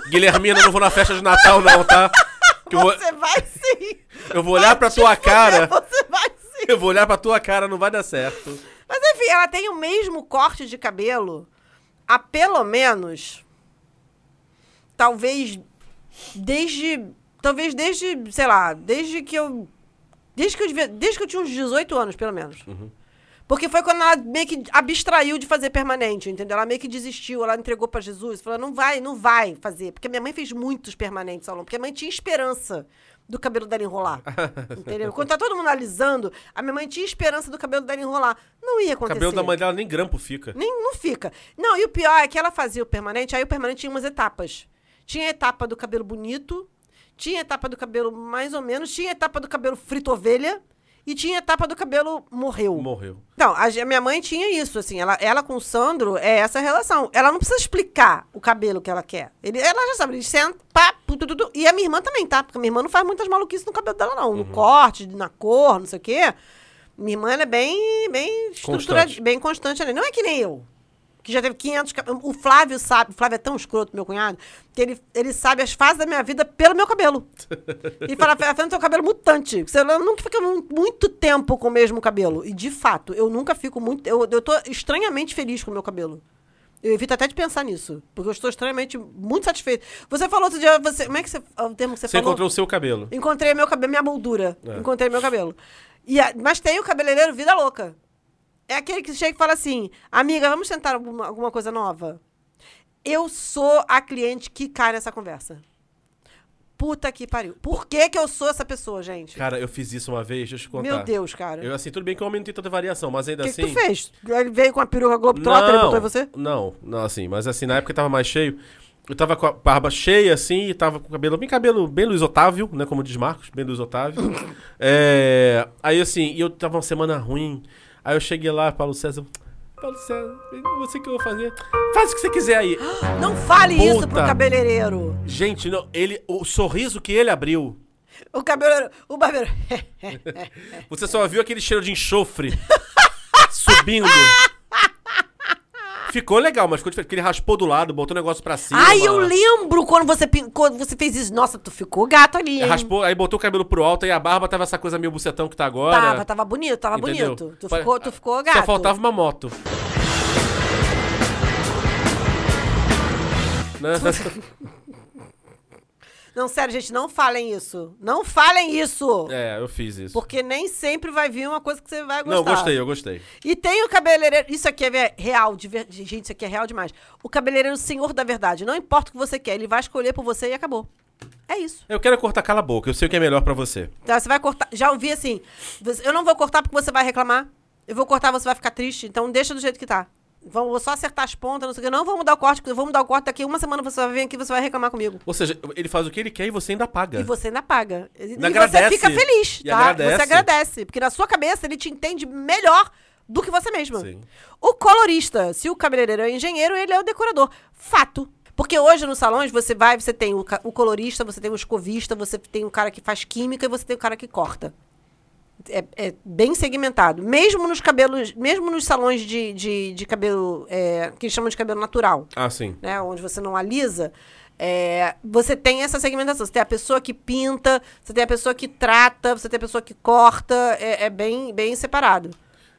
S2: Guilhermina, eu não vou na festa de Natal, não, tá? Que eu, vou,
S1: Você vai sim.
S2: eu vou olhar pra
S1: Te
S2: tua
S1: fuder,
S2: cara.
S1: Você vai sim.
S2: Eu vou olhar pra tua cara, não vai dar certo.
S1: Mas enfim, ela tem o mesmo corte de cabelo há pelo menos. Talvez. Desde. Talvez desde. Sei lá, desde que eu. Desde que eu, devia, desde que eu tinha uns 18 anos, pelo menos. Porque foi quando ela meio que abstraiu de fazer permanente, entendeu? Ela meio que desistiu, ela entregou pra Jesus, falou: não vai, não vai fazer. Porque minha mãe fez muitos permanentes ao longo, porque a mãe tinha esperança do cabelo dela enrolar. entendeu? Quando tá todo mundo alisando, a minha mãe tinha esperança do cabelo dela enrolar. Não ia
S2: O
S1: acontecer.
S2: cabelo da mãe dela nem grampo fica.
S1: Nem, não fica. Não, e o pior é que ela fazia o permanente, aí o permanente tinha umas etapas. Tinha a etapa do cabelo bonito, tinha a etapa do cabelo mais ou menos, tinha a etapa do cabelo frito ovelha e tinha etapa do cabelo morreu.
S2: Morreu.
S1: Não, a, minha mãe tinha isso, assim. Ela, ela com o Sandro é essa relação. Ela não precisa explicar o cabelo que ela quer. Ele, ela já sabe, ele senta, pá, pu, tu, tu, tu. E a minha irmã também, tá? Porque a minha irmã não faz muitas maluquices no cabelo dela, não. No corte, na cor, não sei o quê. Minha irmã, ela é bem, bem estruturada, bem constante ali. Não é que nem eu. Que já teve 500... ca- O Flávio sabe, o Flávio é tão escroto, meu cunhado, que ele, ele sabe as fases da minha vida pelo meu cabelo. E fala, Fernando, seu cabelo mutante. Você nunca fica mu- muito tempo com o mesmo cabelo. E, de fato, eu nunca fico muito... Eu, eu tô estranhamente feliz com o meu cabelo. Eu evito até de pensar nisso. Porque eu estou estranhamente muito satisfeito. Você falou outro dia... Você, como é que você... O termo que você,
S2: Você
S1: falou?
S2: encontrou o seu cabelo.
S1: Encontrei meu cabelo, minha moldura.
S2: É.
S1: Encontrei meu cabelo. E a- mas tem o cabeleireiro vida louca. É aquele que chega e fala assim: amiga, vamos tentar alguma, alguma coisa nova? Eu sou a cliente que cai nessa conversa. Puta que pariu. Por que, que eu sou essa pessoa, gente?
S2: Cara, eu fiz isso uma vez, deixa eu te contar.
S1: Meu Deus, cara.
S2: Eu, assim, tudo bem que o homem não tem tanta variação, mas ainda
S1: O que, que
S2: assim...
S1: tu fez? Ele veio com a peruca Globetrotter e botou em você?
S2: Não, não, assim, mas assim, na época tava mais cheio. Eu tava com a barba cheia, assim, e tava com o cabelo, bem cabelo, bem Luiz Otávio, né? Como diz Marcos, bem Luiz Otávio. É, aí, assim, e eu tava uma semana ruim. Aí eu cheguei lá, Paulo César. Paulo César, o que eu vou fazer. Faz o que você quiser aí.
S1: Não fale isso pro
S2: Puta.
S1: cabeleireiro.
S2: Gente, não, ele, o sorriso que ele abriu,
S1: O cabeleireiro. O barbeiro.
S2: você só viu aquele cheiro de enxofre subindo. Ficou legal, mas ficou diferente. Porque ele raspou do lado, botou o negócio pra cima.
S1: Ai, eu lembro quando você, pin- quando você fez isso. Nossa, tu ficou gato ali, hein?
S2: Raspou, aí botou o cabelo pro alto e a barba tava essa coisa meio bucetão que tá agora.
S1: Tava, tava bonito, tava
S2: Entendeu?
S1: bonito. Tu ficou, tu ficou gato.
S2: Só faltava uma moto. Né?
S1: Não, sério, gente, não falem isso. Não falem isso.
S2: é, eu fiz isso.
S1: Porque nem sempre vai vir uma coisa que você vai gostar.
S2: Não, gostei, eu gostei.
S1: E tem o cabeleireiro. Isso aqui é real, de ver- gente, isso aqui é real demais. O cabeleireiro é o senhor da verdade. Não importa o que você quer, ele vai escolher por você e acabou. É isso.
S2: Eu quero cortar cala a boca, eu sei o que é melhor pra você.
S1: Então, você vai cortar. Já ouvi assim. Eu não vou cortar porque você vai reclamar. Eu vou cortar, você vai ficar triste. Então deixa do jeito que tá. Vamos, vou só acertar as pontas, não sei o que. Não, vamos mudar o corte, vou mudar o corte daqui uma semana você vai vir aqui e você vai reclamar comigo.
S2: Ou seja, ele faz o que ele quer e você ainda paga.
S1: E você ainda paga. E você
S2: agradece.
S1: fica feliz,
S2: E
S1: tá?
S2: agradece.
S1: Você agradece. Porque na sua cabeça ele te entende melhor do que você mesmo.
S2: Sim.
S1: O colorista, se o cabeleireiro é engenheiro, ele é o decorador. Fato. Porque hoje nos salões você vai, você tem o, o colorista, você tem o escovista, você tem o cara que faz química e você tem o cara que corta. É, é bem segmentado. Mesmo nos cabelos, mesmo nos salões de, de, de cabelo, é, que eles chamam de cabelo natural
S2: Ah, sim.
S1: né, onde você não alisa, é, você tem essa segmentação. Você tem a pessoa que pinta, você tem a pessoa que trata, você tem a pessoa que corta, é, é bem, bem separado.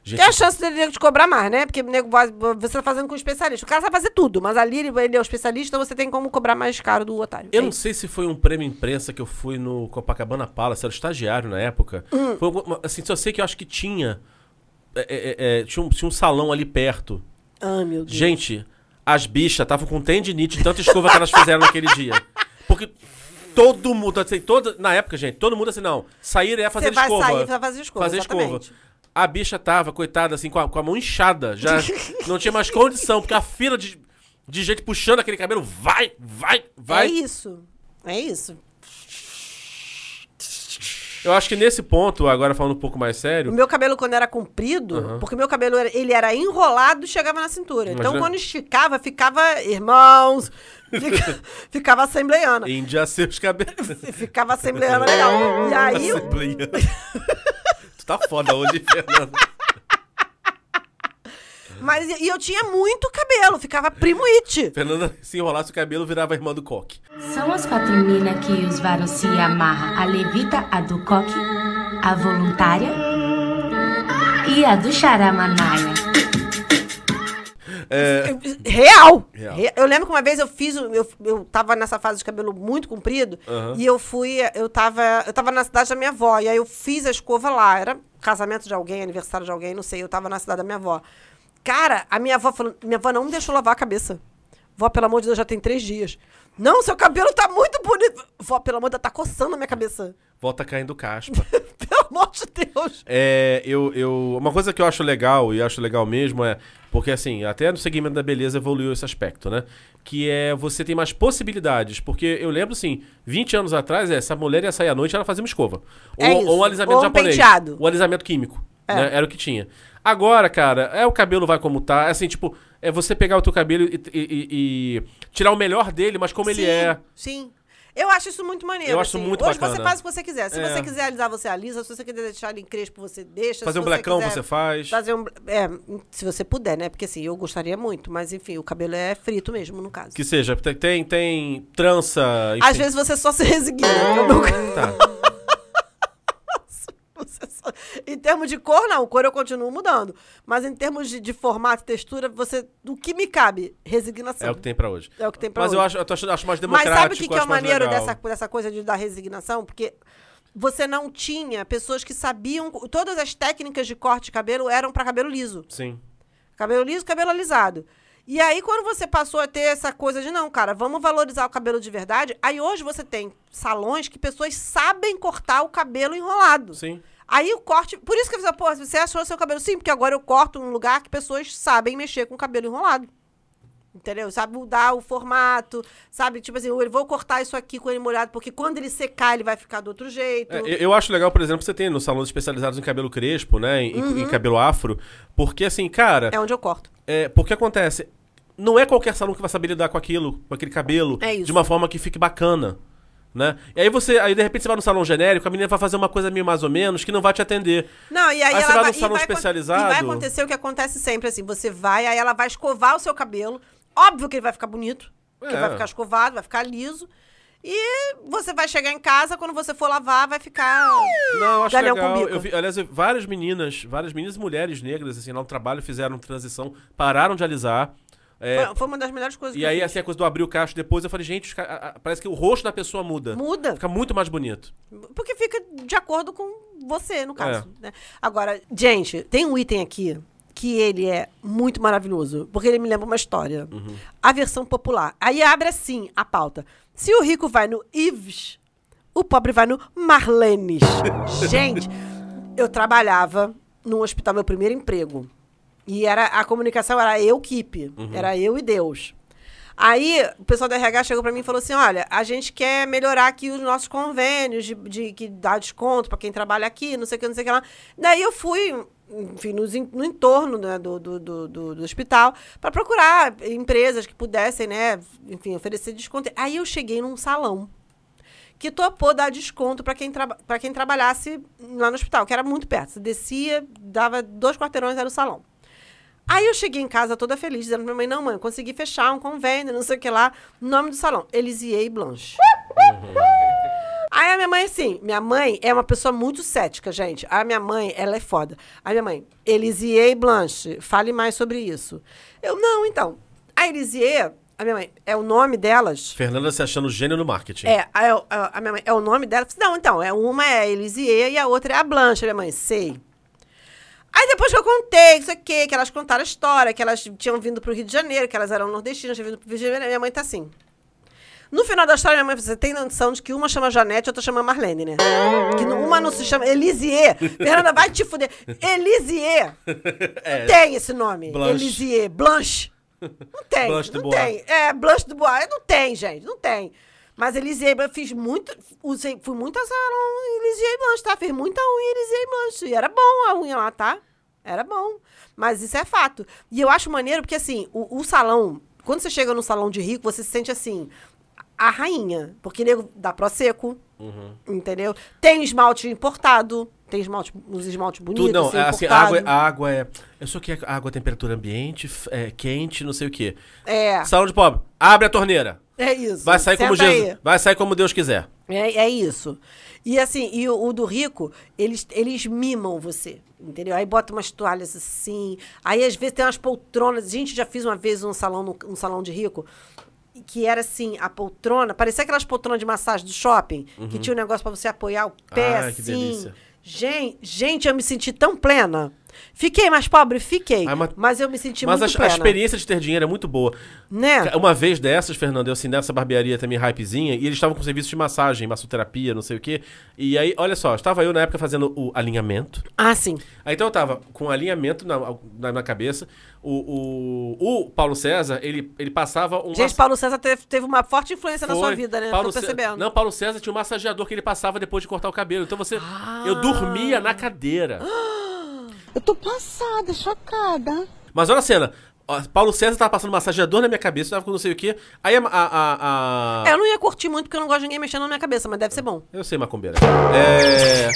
S2: Gente,
S1: Tem a chance dele te cobrar mais, né? Porque nego vai- você tá fazendo com o especialista. O cara sabe fazer tudo, mas ali ele, é o especialista, você tem como cobrar mais caro do otário.
S2: Eu
S1: É
S2: não sei se foi um prêmio imprensa que eu fui no Copacabana Palace, era estagiário na época.
S1: Hum.
S2: Foi assim, só sei que eu acho que tinha. é, é, é, tinha, um, tinha um salão ali perto.
S1: Ah, meu Deus.
S2: Gente, as bichas estavam com tendinite de tanta escova que elas fizeram naquele dia. Porque todo mundo, assim, todo, na época, gente, todo mundo assim, não, sair é fazer
S1: Você vai
S2: escova.
S1: sair pra fazer escova,
S2: Fazer escova. A bicha tava, coitada, assim, com a, com a mão inchada. Já não tinha mais condição, porque a fila de, de gente puxando aquele cabelo vai, vai, vai.
S1: É isso. É isso.
S2: Eu acho que nesse ponto, agora falando um pouco mais
S1: O
S2: sério,
S1: meu cabelo, quando era comprido,
S2: Aham.
S1: porque o meu cabelo era, ele era enrolado e chegava na cintura. Então,
S2: Imagina-
S1: quando esticava, ficava irmãos, fica- ficava assembleiana.
S2: Índia seus cabelos.
S1: Ficava assembleiana legal. E aí,
S2: tá foda hoje, Fernando.
S1: mas e eu tinha muito cabelo, ficava primo it.
S2: Fernanda, se enrolasse o cabelo, virava a irmã do coque.
S11: São as quatro minas que os varos se amarra. A levita, a do coque, a voluntária e a do charamanaia.
S1: Real.
S2: Real.
S1: Re- Eu lembro que uma vez eu fiz, eu, eu tava nessa fase de cabelo muito comprido,
S2: Aham.
S1: e eu fui, eu tava, eu tava na cidade da minha avó, e aí eu fiz a escova lá, era casamento de alguém, aniversário de alguém, não sei, eu tava na cidade da minha avó. Cara, a minha avó falou, minha avó não me deixou lavar a cabeça. Vó, pelo amor de Deus, já tem três dias. Não, seu cabelo tá muito bonito. Vó, pelo amor de Deus, tá coçando a minha cabeça.
S2: Volta caindo caspa.
S1: Amor de Deus.
S2: É, eu, eu, uma coisa que eu acho legal, e acho legal mesmo, é. Porque, assim, até no segmento da beleza evoluiu esse aspecto, né? Que é você tem mais possibilidades. Porque eu lembro, assim, 20 anos atrás, é, essa mulher ia sair à noite, ela fazia uma escova. Ou,
S1: É
S2: ou um alisamento
S1: Ou um
S2: japonês.
S1: penteado.
S2: O alisamento químico.
S1: É.
S2: né? Era o que tinha. Agora, cara, é o cabelo vai como tá. É assim, tipo, é você pegar o teu cabelo e, e- e- e tirar o melhor dele, mas como ele
S1: Sim,
S2: é.
S1: Sim. Eu acho isso muito maneiro.
S2: Eu acho
S1: assim.
S2: muito
S1: Hoje
S2: bacana.
S1: você faz o que você quiser. Se
S2: É.
S1: você quiser alisar, você alisa. Se você quiser deixar em crespo, você deixa.
S2: Fazer
S1: Se
S2: um
S1: você
S2: blecão,
S1: quiser
S2: você faz.
S1: Fazer um. É, se você puder, né? Porque assim, eu gostaria muito, mas enfim, o cabelo é frito mesmo, no caso.
S2: Que seja, tem, tem, tem trança.
S1: Às
S2: enfim.
S1: vezes você só se resigna. eu nunca-
S2: Tá.
S1: só- Em termos de cor, não. Cor eu continuo mudando. Mas em termos de, de formato e textura, você. Do que me cabe? Resignação.
S2: É o que tem pra hoje.
S1: É o que tem pra
S2: Mas
S1: hoje.
S2: eu acho, eu acho mais
S1: Mas
S2: democrático.
S1: sabe o que, que é o maneiro dessa, dessa coisa de, da resignação? Porque você não tinha pessoas que sabiam. Todas as técnicas de corte de cabelo eram para cabelo liso.
S2: Sim.
S1: Cabelo liso, cabelo alisado. E aí, quando você passou a ter essa coisa de, não, cara, vamos valorizar o cabelo de verdade, aí hoje você tem salões que pessoas sabem cortar o cabelo enrolado.
S2: Sim.
S1: Aí o corte. Por isso que eu falei, pô, você achou seu cabelo sim, porque agora eu corto num lugar que pessoas sabem mexer com o cabelo enrolado. Entendeu? Sabe mudar o formato, sabe? Tipo assim, eu vou cortar isso aqui com ele molhado, porque quando ele secar, ele vai ficar do outro jeito.
S2: É, eu- acho legal, por exemplo, você tem nos salões especializados em cabelo crespo, né? Em,
S1: Uhum.
S2: em cabelo afro. Porque, assim, cara.
S1: É onde eu corto.
S2: É, porque acontece. Não é qualquer salão que vai saber lidar com aquilo, com aquele cabelo,
S1: É
S2: de uma forma que fique bacana. Né? E aí você, aí de repente você vai no salão genérico, a menina vai fazer uma coisa meio mais ou menos que não vai te atender.
S1: Não, e aí,
S2: Aí você
S1: ela
S2: vai no salão
S1: vai
S2: especializado.
S1: E vai acontecer o que acontece sempre, assim. Você vai, aí ela vai escovar o seu cabelo. Óbvio que ele vai ficar bonito.
S2: É.
S1: vai ficar escovado, vai ficar liso. E você vai chegar em casa, quando você for lavar, vai ficar.
S2: Não, eu acho
S1: galhão
S2: legal. Eu vi, aliás, eu- várias meninas, várias meninas e mulheres negras, assim, lá no trabalho fizeram transição, pararam de alisar. É,
S1: Foi, foi uma das melhores coisas
S2: e
S1: que eu
S2: aí, assim, a coisa do abrir o cacho depois, eu falei, gente, ca- parece que o rosto da pessoa muda.
S1: Muda.
S2: Fica muito mais bonito.
S1: Porque fica de acordo com você, no caso.
S2: É.
S1: né? Agora, gente, tem um item aqui que ele é muito maravilhoso, porque ele me lembra uma história.
S2: Uhum.
S1: A versão popular. Aí abre assim a pauta. Se o rico vai no Yves, o pobre vai no Marlenes. gente, eu trabalhava num hospital, meu primeiro emprego. E era a comunicação era eu, Keep.
S12: Uhum.
S1: Era eu e Deus. Aí, o pessoal da RH chegou pra mim e falou assim: olha, a gente quer melhorar aqui os nossos convênios de, de que dá desconto pra quem trabalha aqui, não sei o que, não sei o que lá. Daí eu fui, enfim, nos no, entorno né, do, do, do, do- hospital pra procurar empresas que pudessem, né, enfim, oferecer desconto. Aí eu cheguei num salão que topou dar desconto pra quem, traba quem trabalhasse lá no hospital, que era muito perto. Você descia, dava dois quarteirões, era o salão. Aí eu cheguei em casa toda feliz, dizendo pra minha mãe, não, mãe, consegui fechar um convênio, não sei o que lá. Nome do salão, Elisier Blanche. Aí a minha mãe, assim, minha mãe é uma pessoa muito cética, gente. A minha mãe, ela é foda. A minha mãe, Elisier Blanche, fale mais sobre isso. Eu, não, então. A Elisier, a minha mãe, é o nome delas.
S2: Fernanda se achando gênio no marketing.
S1: É, a, a- a minha mãe, é o nome dela. Não, então, é uma é a Elisier e a outra é a Blanche, minha mãe, sei. Aí depois que eu contei, isso aqui, que elas contaram a história, que elas tinham vindo pro Rio de Janeiro, que elas eram nordestinas, tinham vindo pro Rio de Janeiro, minha mãe tá assim. No final da história, minha mãe, você tem noção de que uma chama Janete e outra chama Marlene, né? Que uma não se chama Elisier. Fernanda, vai te fuder. Elisier.
S2: É.
S1: Tem esse nome.
S2: Blanche.
S1: Elisier. Blanche. Não tem.
S2: Blanche
S1: não tem. É, Blanche do Bois. Não tem, gente. Não tem. Mas Elisier, eu fiz muito. Usei, fui muito a salão Elisier e Blanche, tá? Fiz muita unha Elisier e Blanche. E era bom a unha lá, tá? Era bom. Mas isso é fato. E eu acho maneiro porque, assim, o, o salão. Quando você chega no salão de rico, você se sente assim. A rainha. Porque nego dá pro seco.
S2: Uhum.
S1: Entendeu? Tem esmalte importado. Tem esmalte, uns esmaltes bonitos.
S2: Tudo, não,
S1: assim,
S2: é assim, a água, é- a água é. Eu sou que água a temperatura ambiente, é, quente, não sei o quê.
S1: É.
S2: Salão de pobre, abre a torneira.
S1: É isso.
S2: Vai sair como Jesus.
S1: aí.
S2: Vai sair como Deus quiser.
S1: É, é isso. E assim, e o, o do rico, eles, eles mimam você, entendeu? Aí bota umas toalhas assim, aí às vezes tem umas poltronas. Gente, já fiz uma vez um salão, no- um salão de rico, que era assim, a poltrona, parecia aquelas poltronas de massagem do shopping, que
S2: Uhum.
S1: tinha um negócio pra você apoiar o pé
S2: que
S1: assim.
S2: delícia.
S1: Gente, gente, eu me senti tão plena. Fiquei mais pobre? Fiquei.
S2: Ai, mas-
S1: mas, eu me senti
S2: Mas
S1: muito
S2: a, a
S1: plena.
S2: experiência de ter dinheiro é muito boa.
S1: Né?
S2: Uma vez dessas, Fernando, eu assim, nessa barbearia também, hypezinha, e eles estavam com serviço de massagem, massoterapia, não sei o quê. E aí, olha só, estava eu na época fazendo o alinhamento.
S1: Ah, sim.
S2: Aí então eu tava com alinhamento na, na, na cabeça. O, o, o Paulo César, ele, ele passava um
S1: Gente, Paulo César teve, teve uma forte influência na sua
S2: Foi.
S1: vida, né?
S2: Paulo
S1: Tô percebendo.
S2: Não, Paulo César tinha um massageador que ele passava depois de cortar o cabelo. Então você. Eu dormia na cadeira.
S8: Eu tô passada, chocada.
S2: Mas olha a cena. Paulo César tava passando massageador na minha cabeça, tava com não sei o quê. Aí a. a, a- a-
S1: É, eu não ia curtir muito porque eu não gosto de ninguém mexendo na minha cabeça, mas deve ser bom.
S2: Eu sei, macumbeira. É...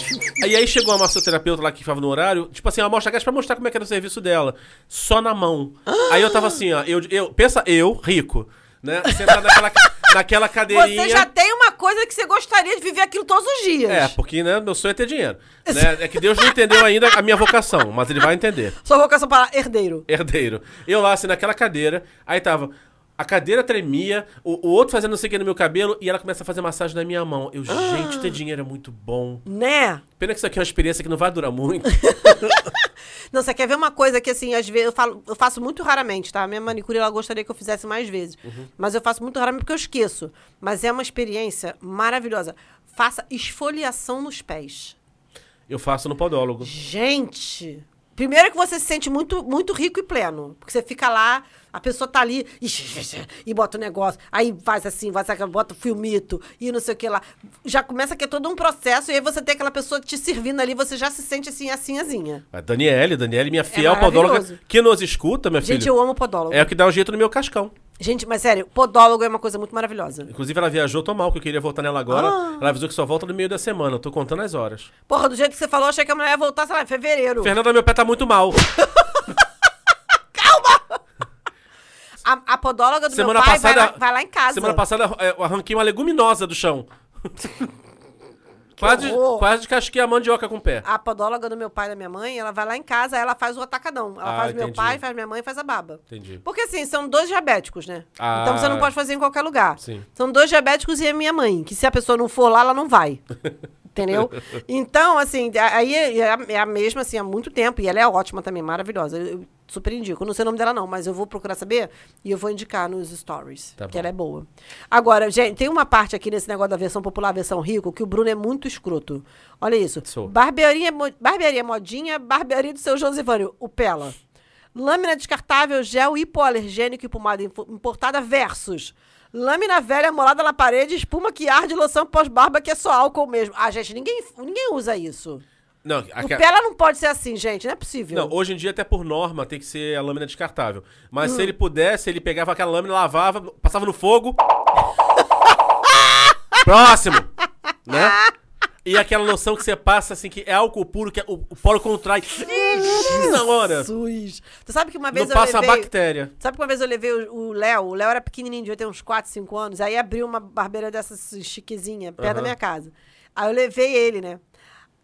S2: E aí chegou a massoterapeuta lá que ficava no horário, tipo assim, uma amostra grátis pra mostrar como é que era o serviço dela. Só na mão. Aí eu tava assim, ó, eu, eu, pensa eu, rico, né? Sentado naquela, naquela cadeirinha.
S1: Você já tem uma coisa que você gostaria de viver aquilo todos os dias.
S2: É, porque, né, meu sonho é ter dinheiro. Né? É que Deus não entendeu ainda a minha vocação, mas ele vai entender.
S1: Sua vocação para herdeiro.
S2: Herdeiro. Eu lá, assim, naquela cadeira, aí tava. A cadeira tremia, o, o outro fazendo não sei o que no meu cabelo, e ela começa a fazer massagem na minha mão. Eu, gente, ter dinheiro é muito bom.
S1: Né?
S2: Pena que isso aqui é uma experiência que não vai durar muito.
S1: Não, você quer ver uma coisa que, assim, às vezes eu, falo, eu faço muito raramente, tá? A minha manicure, ela gostaria que eu fizesse mais vezes.
S2: Uhum.
S1: Mas eu faço muito raramente porque eu esqueço. Mas é uma experiência maravilhosa. Faça esfoliação nos pés.
S2: Eu faço no podólogo.
S1: Gente! Primeiro que você se sente muito, muito rico e pleno. Porque você fica lá, A pessoa tá ali e, e bota o negócio, aí faz assim, faz aquela, bota o filmito e não sei o que lá. Já começa que é todo um processo e aí você tem aquela pessoa te servindo ali, você já se sente assim, assim, asinha.
S2: A Daniele, Daniele, minha fiel podóloga,
S1: maravilhoso.
S2: que nos escuta, minha filha.
S1: Gente, eu amo podólogo.
S2: É o que dá um jeito no meu cascão.
S1: Gente, mas sério, podólogo é uma coisa muito maravilhosa.
S2: Inclusive, ela viajou, tô mal, que eu queria voltar nela agora.
S1: Ah.
S2: Ela avisou que só volta no meio da semana. Eu tô contando as horas.
S1: Porra, do jeito que você falou, achei que a mulher ia voltar, sei lá, em fevereiro.
S2: Fernanda, meu pé tá muito mal.
S1: A, a podóloga do
S2: semana
S1: meu pai
S2: passada.
S1: vai, lá, vai lá em casa.
S2: Semana passada é, eu arranquei uma leguminosa do chão. quase,
S1: horror.
S2: quase descasquei a mandioca com o pé.
S1: A podóloga do meu pai e da minha mãe, ela vai lá em casa, ela faz o atacadão. Ela
S2: Ah,
S1: faz meu
S2: entendi.
S1: pai, faz minha mãe, faz a baba.
S2: Entendi.
S1: Porque assim, são dois diabéticos, né?
S2: Ah.
S1: Então você não pode fazer em qualquer lugar.
S2: Sim.
S1: São dois diabéticos e a minha mãe, que se a pessoa não for lá, ela não vai. Entendeu? Então, assim, aí é a, é a mesma, assim, há muito tempo. E ela é ótima também, maravilhosa. Eu, eu super indico. Eu não sei o nome dela, não, mas eu vou procurar saber e eu vou indicar nos stories.
S2: Tá
S1: que ela é boa. Agora, gente, tem uma parte aqui nesse negócio da versão popular, versão rico, que o Bruno é muito escroto. Olha isso.
S2: Sou.
S1: Barbearia, barbearia modinha, barbearia do seu Josivânio, o Pela. Lâmina descartável, gel hipoalergênico e pomada importada versus lâmina velha molada na parede, espuma que arde, loção pós-barba que é só álcool mesmo. Ah, gente, ninguém, ninguém usa isso.
S2: Não,
S1: O
S2: aque-
S1: Pela não pode ser assim, gente, não é possível.
S2: não, hoje em dia, até por norma, tem que ser a lâmina descartável. Mas
S1: Hum.
S2: se ele pudesse, ele pegava aquela lâmina, lavava, passava no fogo. Próximo! Né? E aquela loção que você passa, assim, que é álcool puro, que é- o, o poro contrai. Na hora.
S1: Jesus. Tu sabe que uma vez
S2: Não
S1: eu
S2: passa a
S1: levei...
S2: bactéria.
S1: Sabe que uma vez eu levei o Léo? O Léo era pequenininho, devia ter uns 4, 5 anos. Aí abriu uma barbeira dessas chiquezinha, perto da
S2: Aham.
S1: minha casa. Aí eu levei ele, né?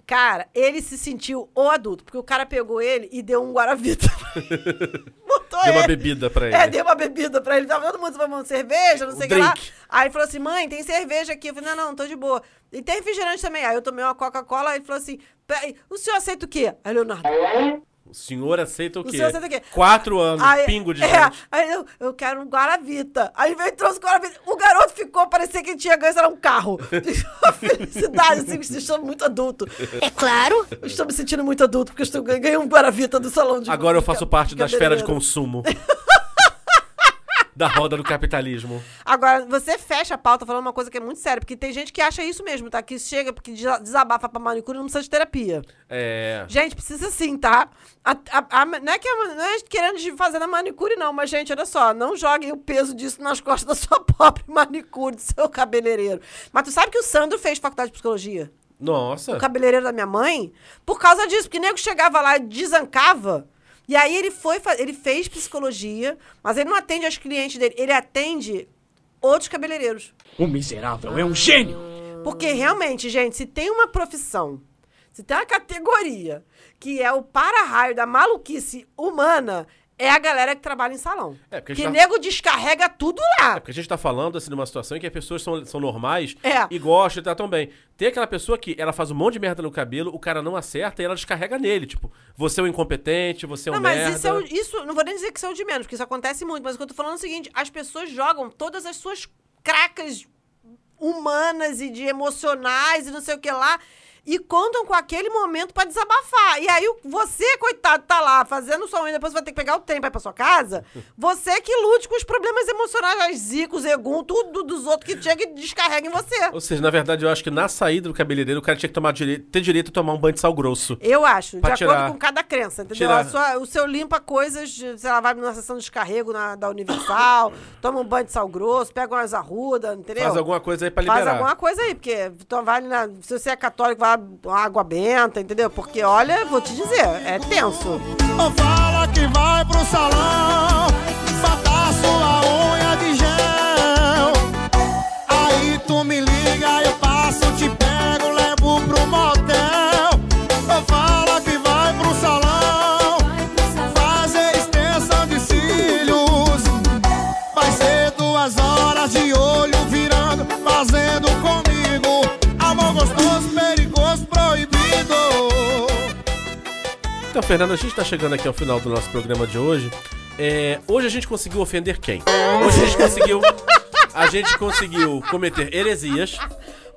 S1: Cara, ele se sentiu o adulto, porque o cara pegou ele e deu um Guaravita. Botou
S2: Deu uma
S1: ele.
S2: bebida pra ele.
S1: É, deu uma bebida pra ele. Tava todo mundo tomando cerveja, não sei o que lá. Aí ele falou assim: mãe, tem cerveja aqui. Eu falei: não, não, tô de boa. E tem refrigerante também. Aí eu tomei uma Coca-Cola e ele falou assim: "Peraí, o senhor aceita o quê? Aí, Leonardo.
S2: O senhor aceita o
S1: O
S2: quê?
S1: senhor aceita o quê?
S2: Quatro anos,
S1: Aí-
S2: pingo de
S1: é,
S2: gente.
S1: Aí eu, eu quero um Guaravita. Aí veio e trouxe o Guaravita. O garoto ficou, parecia que ele tinha ganho, lá, um carro. Uma felicidade, assim, estou muito adulto. É claro. Estou me sentindo muito adulto, porque eu estou, ganhei um Guaravita do salão de
S2: Agora eu faço parte da esfera de consumo. da roda do capitalismo.
S1: Agora, você fecha a pauta falando uma coisa que é muito séria, porque tem gente que acha isso mesmo, tá? Que chega, porque desa- desabafa pra manicure e não precisa de terapia.
S2: É.
S1: Gente, precisa sim, tá? A- a- a- não, é que, a- não é querendo fazer na manicure, não, mas, gente, olha só, não joguem o peso disso nas costas da sua própria manicure, do seu cabeleireiro. Mas tu sabe que o Sandro fez faculdade de psicologia?
S2: Nossa.
S1: O cabeleireiro da minha mãe? Por causa disso, porque nego chegava lá e desancava. E aí ele foi, ele fez psicologia, mas ele não atende aos clientes dele, ele atende outros cabeleireiros.
S6: O miserável é um gênio.
S1: Porque realmente, gente, se tem uma profissão, se tem uma categoria que é o para-raio da maluquice humana, é a galera que trabalha em salão.
S2: É, porque
S1: que
S2: tá-
S1: nego descarrega tudo lá.
S2: É porque a gente tá falando assim numa situação em que as pessoas são, são normais
S1: É.
S2: e gostam e tratam bem. Tem aquela pessoa que ela faz um monte de merda no cabelo, o cara não acerta e ela descarrega nele. Tipo, você é um incompetente, você é um
S1: não, mas
S2: merda.
S1: isso, é isso, não vou nem dizer que isso é o de menos, porque isso acontece muito, mas o que eu tô falando é o seguinte, as pessoas jogam todas as suas cracas humanas e de emocionais e não sei o que lá, e contam com aquele momento pra desabafar. E aí você, coitado, tá lá fazendo sua unha, depois vai ter que pegar o trem pra ir pra sua casa, você que lute com os problemas emocionais, as zicos, egum, tudo dos outros que chega e descarrega em você.
S2: Ou seja, na verdade, eu acho que na saída do cabeleireiro o cara tinha que tomar direito, ter direito a tomar um banho de sal grosso.
S1: Eu acho, de
S2: tirar-
S1: acordo com cada crença, entendeu? sua- o seu limpa coisas, sei lá, vai numa sessão de descarrego na, da Universal, toma um banho de sal grosso, pega umas arrudas, entendeu?
S2: Faz alguma coisa aí pra
S1: Faz
S2: liberar.
S1: alguma coisa aí, porque então vai ali na, se você é católico, vai água benta, entendeu? Porque, olha, vou te dizer, é tenso.
S12: Fala que vai pro salão,
S2: Fernando, a gente tá chegando aqui ao final do nosso programa de hoje. É, hoje a gente conseguiu ofender quem? Hoje a gente conseguiu. A gente conseguiu cometer heresias,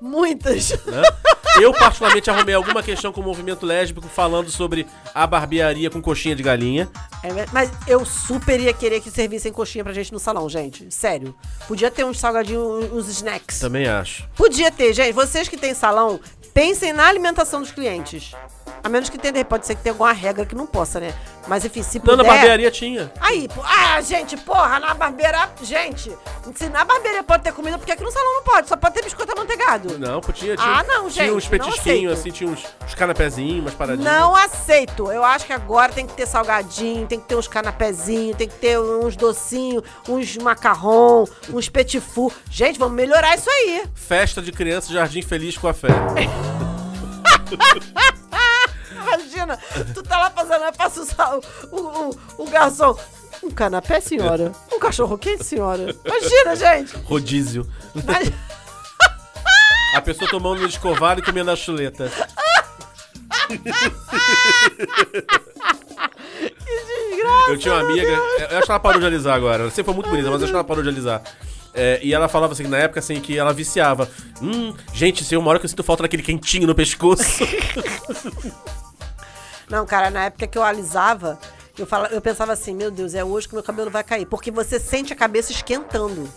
S1: Muitas.
S2: né? Eu, particularmente, arrumei alguma questão com o movimento lésbico falando sobre a barbearia com coxinha de galinha.
S1: É, mas eu super ia querer que servissem coxinha pra gente no salão, gente. Sério. Podia ter uns salgadinhos, uns snacks.
S2: Também acho.
S1: Podia ter, gente. Vocês que têm salão, pensem na alimentação dos clientes. A menos que tenha, pode ser que tenha alguma regra que não possa, né? Mas enfim, se
S2: Não,
S1: puder...
S2: na barbearia tinha.
S1: Aí, ah, gente, porra, na barbearia, gente, se na barbearia pode ter comida, por que aqui no salão não pode? Só pode ter biscoito amanteigado.
S2: Não, tinha, tinha,
S1: Ah, não,
S2: tinha
S1: gente,
S2: uns
S1: não
S2: petisquinhos, assim, tinha uns, uns canapézinhos, umas paradinhas.
S1: Não aceito. Eu acho que agora tem que ter salgadinho, tem que ter uns canapézinhos, tem que ter uns docinhos, uns macarrão, uns petit four. Gente, vamos melhorar isso aí.
S2: Festa de criança, Jardim Feliz com a fé.
S1: Imagina, tu tá lá fazendo, passa o, sal- o, o, o garçom. Um canapé, senhora? Um cachorro quente, senhora? Imagina, gente.
S2: Rodízio.
S1: Mas-
S2: A pessoa tomando no escovado e comendo a chuleta.
S1: Que desgraça.
S2: Eu tinha uma amiga, eu acho que ela parou de alisar agora. Ela sempre foi muito bonita, mas eu acho que ela parou de alisar. É, e ela falava assim, na época assim, que ela viciava. Hum, gente, tem uma hora que eu sinto falta daquele quentinho no pescoço.
S1: Não, cara, na época que eu alisava, eu, fala, eu pensava assim, meu Deus, é hoje que meu cabelo vai cair. Porque você sente a cabeça esquentando.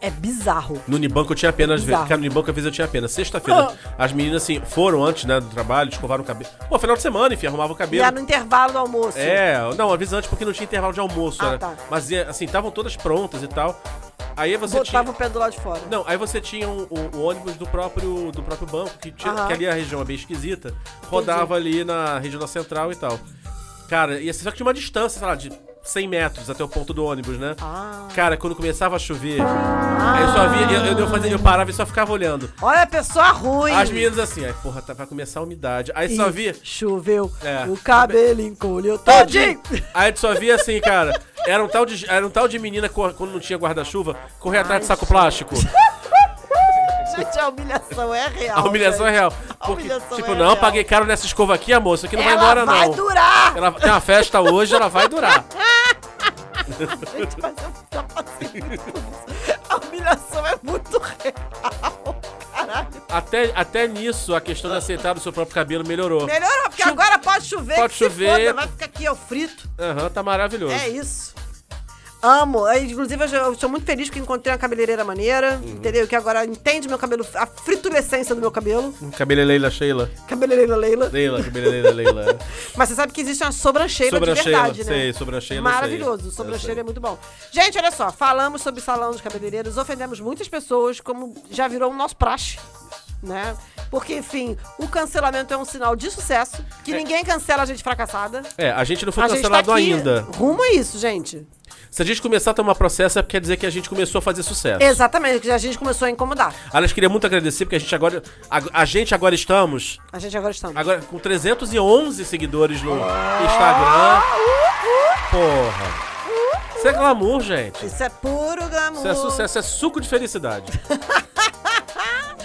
S1: É bizarro.
S2: No Unibanco eu tinha pena às vezes.
S1: Bizarro.
S2: Cara, no Unibanco às vezes eu tinha pena. Sexta-feira, as meninas assim, foram antes, né, do trabalho, escovaram o cabelo. Pô, final de semana, enfim, arrumavam o
S1: E
S2: cabelo.
S1: era no intervalo do almoço.
S2: É, não, às vezes antes porque não tinha intervalo de almoço,
S1: Ah,
S2: né?
S1: tá.
S2: Mas assim, estavam todas prontas e tal. Aí você tinha.
S1: Botava o pé do lado de fora.
S2: Não, aí você tinha um- o, o ônibus do próprio, do próprio banco, que, tinha,
S1: Aham.
S2: que ali a região é bem esquisita, rodava ali na região da central e tal. Cara, e assim, só que tinha uma distância, sei lá, de 100 metros até o ponto do ônibus, né?
S1: Ah.
S2: Cara, quando começava a chover, aí eu só via, eu, eu, fazia- eu parava e só ficava olhando.
S1: Olha a pessoa ruim.
S2: As meninas assim, aí, porra, tá, vai começar a umidade. Aí só
S1: Ih,
S2: via.
S1: Choveu.
S2: É.
S1: O cabelo encolheu todinho.
S2: Aí tu só via assim, cara. Era um tal de, era um tal de menina quando não tinha guarda-chuva, correr atrás de saco plástico.
S1: Gente, a humilhação é real.
S2: A humilhação é
S1: gente.
S2: real.
S1: A
S2: Porque,
S1: humilhação
S2: tipo,
S1: é
S2: não,
S1: real.
S2: paguei caro nessa escova aqui, a moça, que não vai
S1: Ela
S2: embora,
S1: vai
S2: não.
S1: durar.
S2: Ela tem uma festa hoje, ela vai durar.
S1: Gente, mas eu já passei isso. A humilhação é muito real. Caralho.
S2: Até, até nisso, a questão de aceitar o seu próprio cabelo melhorou.
S1: Melhorou, porque agora pode chover.
S2: Pode chover.
S1: foda, vai ficar aqui, ó, frito.
S2: Aham, tá maravilhoso.
S1: É isso. Amo. É, Inclusive, eu eu sou muito feliz que encontrei uma cabeleireira maneira,
S2: Uhum.
S1: entendeu? Que agora entende meu cabelo, a fritulescência do meu cabelo.
S2: Cabeleleila Sheila.
S1: Cabeleireira Leila.
S2: Leila, cabeleleila Leila.
S1: Mas você sabe que existe uma sobrancheira de
S2: Sobrancheira,
S1: verdade, né?
S2: sei, sobrancheira eu.
S1: Maravilhoso.
S2: Eu
S1: Sobrancheira é muito bom. Gente, olha só. Falamos sobre salão dos cabeleireiros, ofendemos muitas pessoas, como já virou um nosso praxe. Né? Porque, enfim, o cancelamento é um sinal de sucesso, que ninguém cancela a gente fracassada.
S2: É, a gente não foi
S1: a gente
S2: cancelado
S1: tá
S2: ainda.
S1: Rumo a isso, gente.
S2: Se a gente começar a tomar processo, é porque quer dizer que a gente começou a fazer sucesso.
S1: Exatamente, que a gente começou a incomodar.
S2: Aliás, queria muito agradecer, porque a gente agora. A, a gente agora estamos.
S1: A gente agora estamos.
S2: Agora com 311 seguidores no Instagram. Porra. Isso é glamour, gente.
S1: Isso é puro glamour.
S2: Isso é sucesso, é suco de felicidade.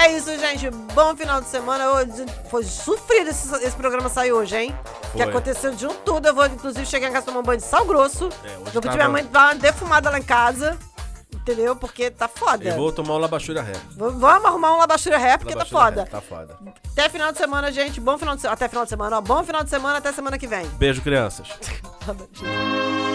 S1: É isso, gente. Bom final de semana. Hoje Foi sofrido esse, esse programa sair hoje, hein? Que
S2: Foi.
S1: aconteceu de um tudo. Eu vou, inclusive, chegar em casa tomar um banho de sal grosso.
S2: É, hoje
S1: vou pedir
S2: tava-
S1: minha mãe dar uma defumada lá em casa. Entendeu? Porque tá foda.
S2: Eu vou tomar um labachura ré.
S1: Vamos arrumar um labachura ré, porque
S2: Labachura
S1: tá foda.
S2: ré, Tá foda.
S1: Até final de semana, gente. Bom final de semana. Até final de semana, ó. Bom final de semana, até semana que vem.
S2: Beijo, crianças.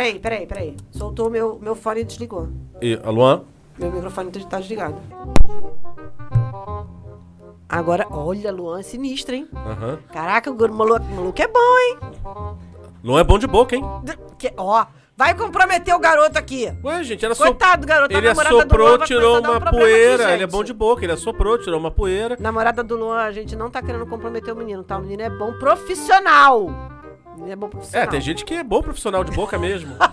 S1: Peraí, peraí, peraí. Soltou o meu, meu fone e desligou.
S2: E, a Luan?
S1: Meu microfone tá desligado. Agora, olha, Luan é sinistro, hein?
S2: Aham.
S1: Caraca, o maluco, maluco é bom, hein?
S2: Luan é bom de boca, hein?
S1: Que- ó, vai comprometer o garoto aqui.
S2: Ué, gente, era
S1: Coitado do garoto, a
S2: Ele
S1: namorada do Luan
S2: assoprou,
S1: vai
S2: tirou
S1: começar a dar um
S2: uma
S1: problema
S2: poeira.
S1: aqui,
S2: ele é
S1: gente.
S2: bom de boca, ele assoprou, tirou uma poeira.
S1: Namorada do Luan, a gente não tá querendo comprometer o menino, tá? O menino é bom profissional. É bom
S2: É,
S1: profissional.
S2: tem gente que é bom profissional de boca mesmo.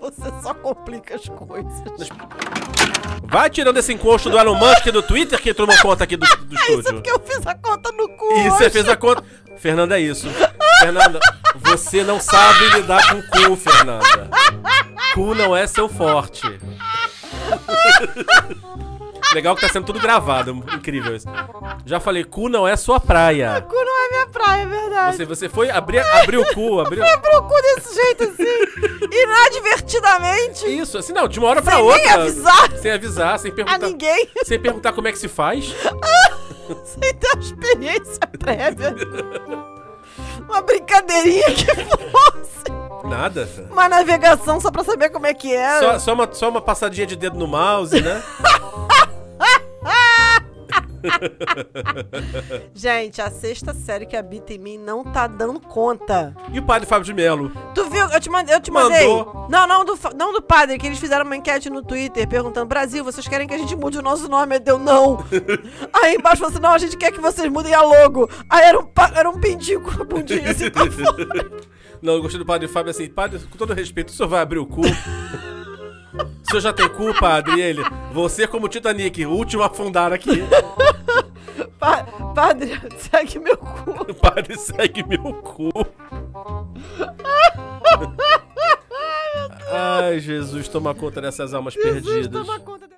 S1: Você só complica as coisas.
S2: Vai tirando esse encosto do Elon Musk do Twitter que tomou conta aqui do, do
S1: É isso
S2: estúdio.
S1: porque eu fiz a conta no cu.
S2: E você fez a conta. Fernanda, é isso. Fernanda, você não sabe lidar com cu, Fernanda. Cu não é seu forte. Legal que tá sendo tudo gravado. Incrível isso. Já falei, cu não é sua praia.
S1: Cu não é minha praia, é verdade.
S2: Você, você foi abrir, abriu o cu, abriu.
S1: Foi abrir o cu desse jeito assim, inadvertidamente.
S2: Isso, assim, não, de uma hora pra
S1: Sem
S2: outra.
S1: nem avisar.
S2: Sem avisar, sem perguntar.
S1: A ninguém.
S2: Sem perguntar como é que se faz.
S1: Sem ter experiência prévia. Uma brincadeirinha que fosse.
S2: Nada.
S1: Uma navegação só pra saber como é que era.
S2: Só, só, uma, só uma passadinha de dedo no mouse, né?
S1: Gente, a sexta série que habita em mim não tá dando conta.
S2: E o padre Fábio de Melo?
S1: Tu viu? Eu te mandei. Eu te mandei.
S2: Mandou.
S1: Não, não do, não do padre, que eles fizeram uma enquete no Twitter perguntando: Brasil, vocês querem que a gente mude o nosso nome? Aí deu não. Aí embaixo falou assim: não, a gente quer que vocês mudem a logo. Aí era um, pa- era um pintinho com a bundinha assim pra fora.
S2: Não, eu gostei do padre Fábio assim, padre, com todo respeito, o senhor vai abrir o cu? O senhor já tem cu, padre? E ele, você como Titanic, o último a afundar aqui.
S1: Pa- padre, segue meu cu.
S2: Padre, segue meu cu. Ai, Jesus, toma conta dessas almas perdidas.
S1: Toma conta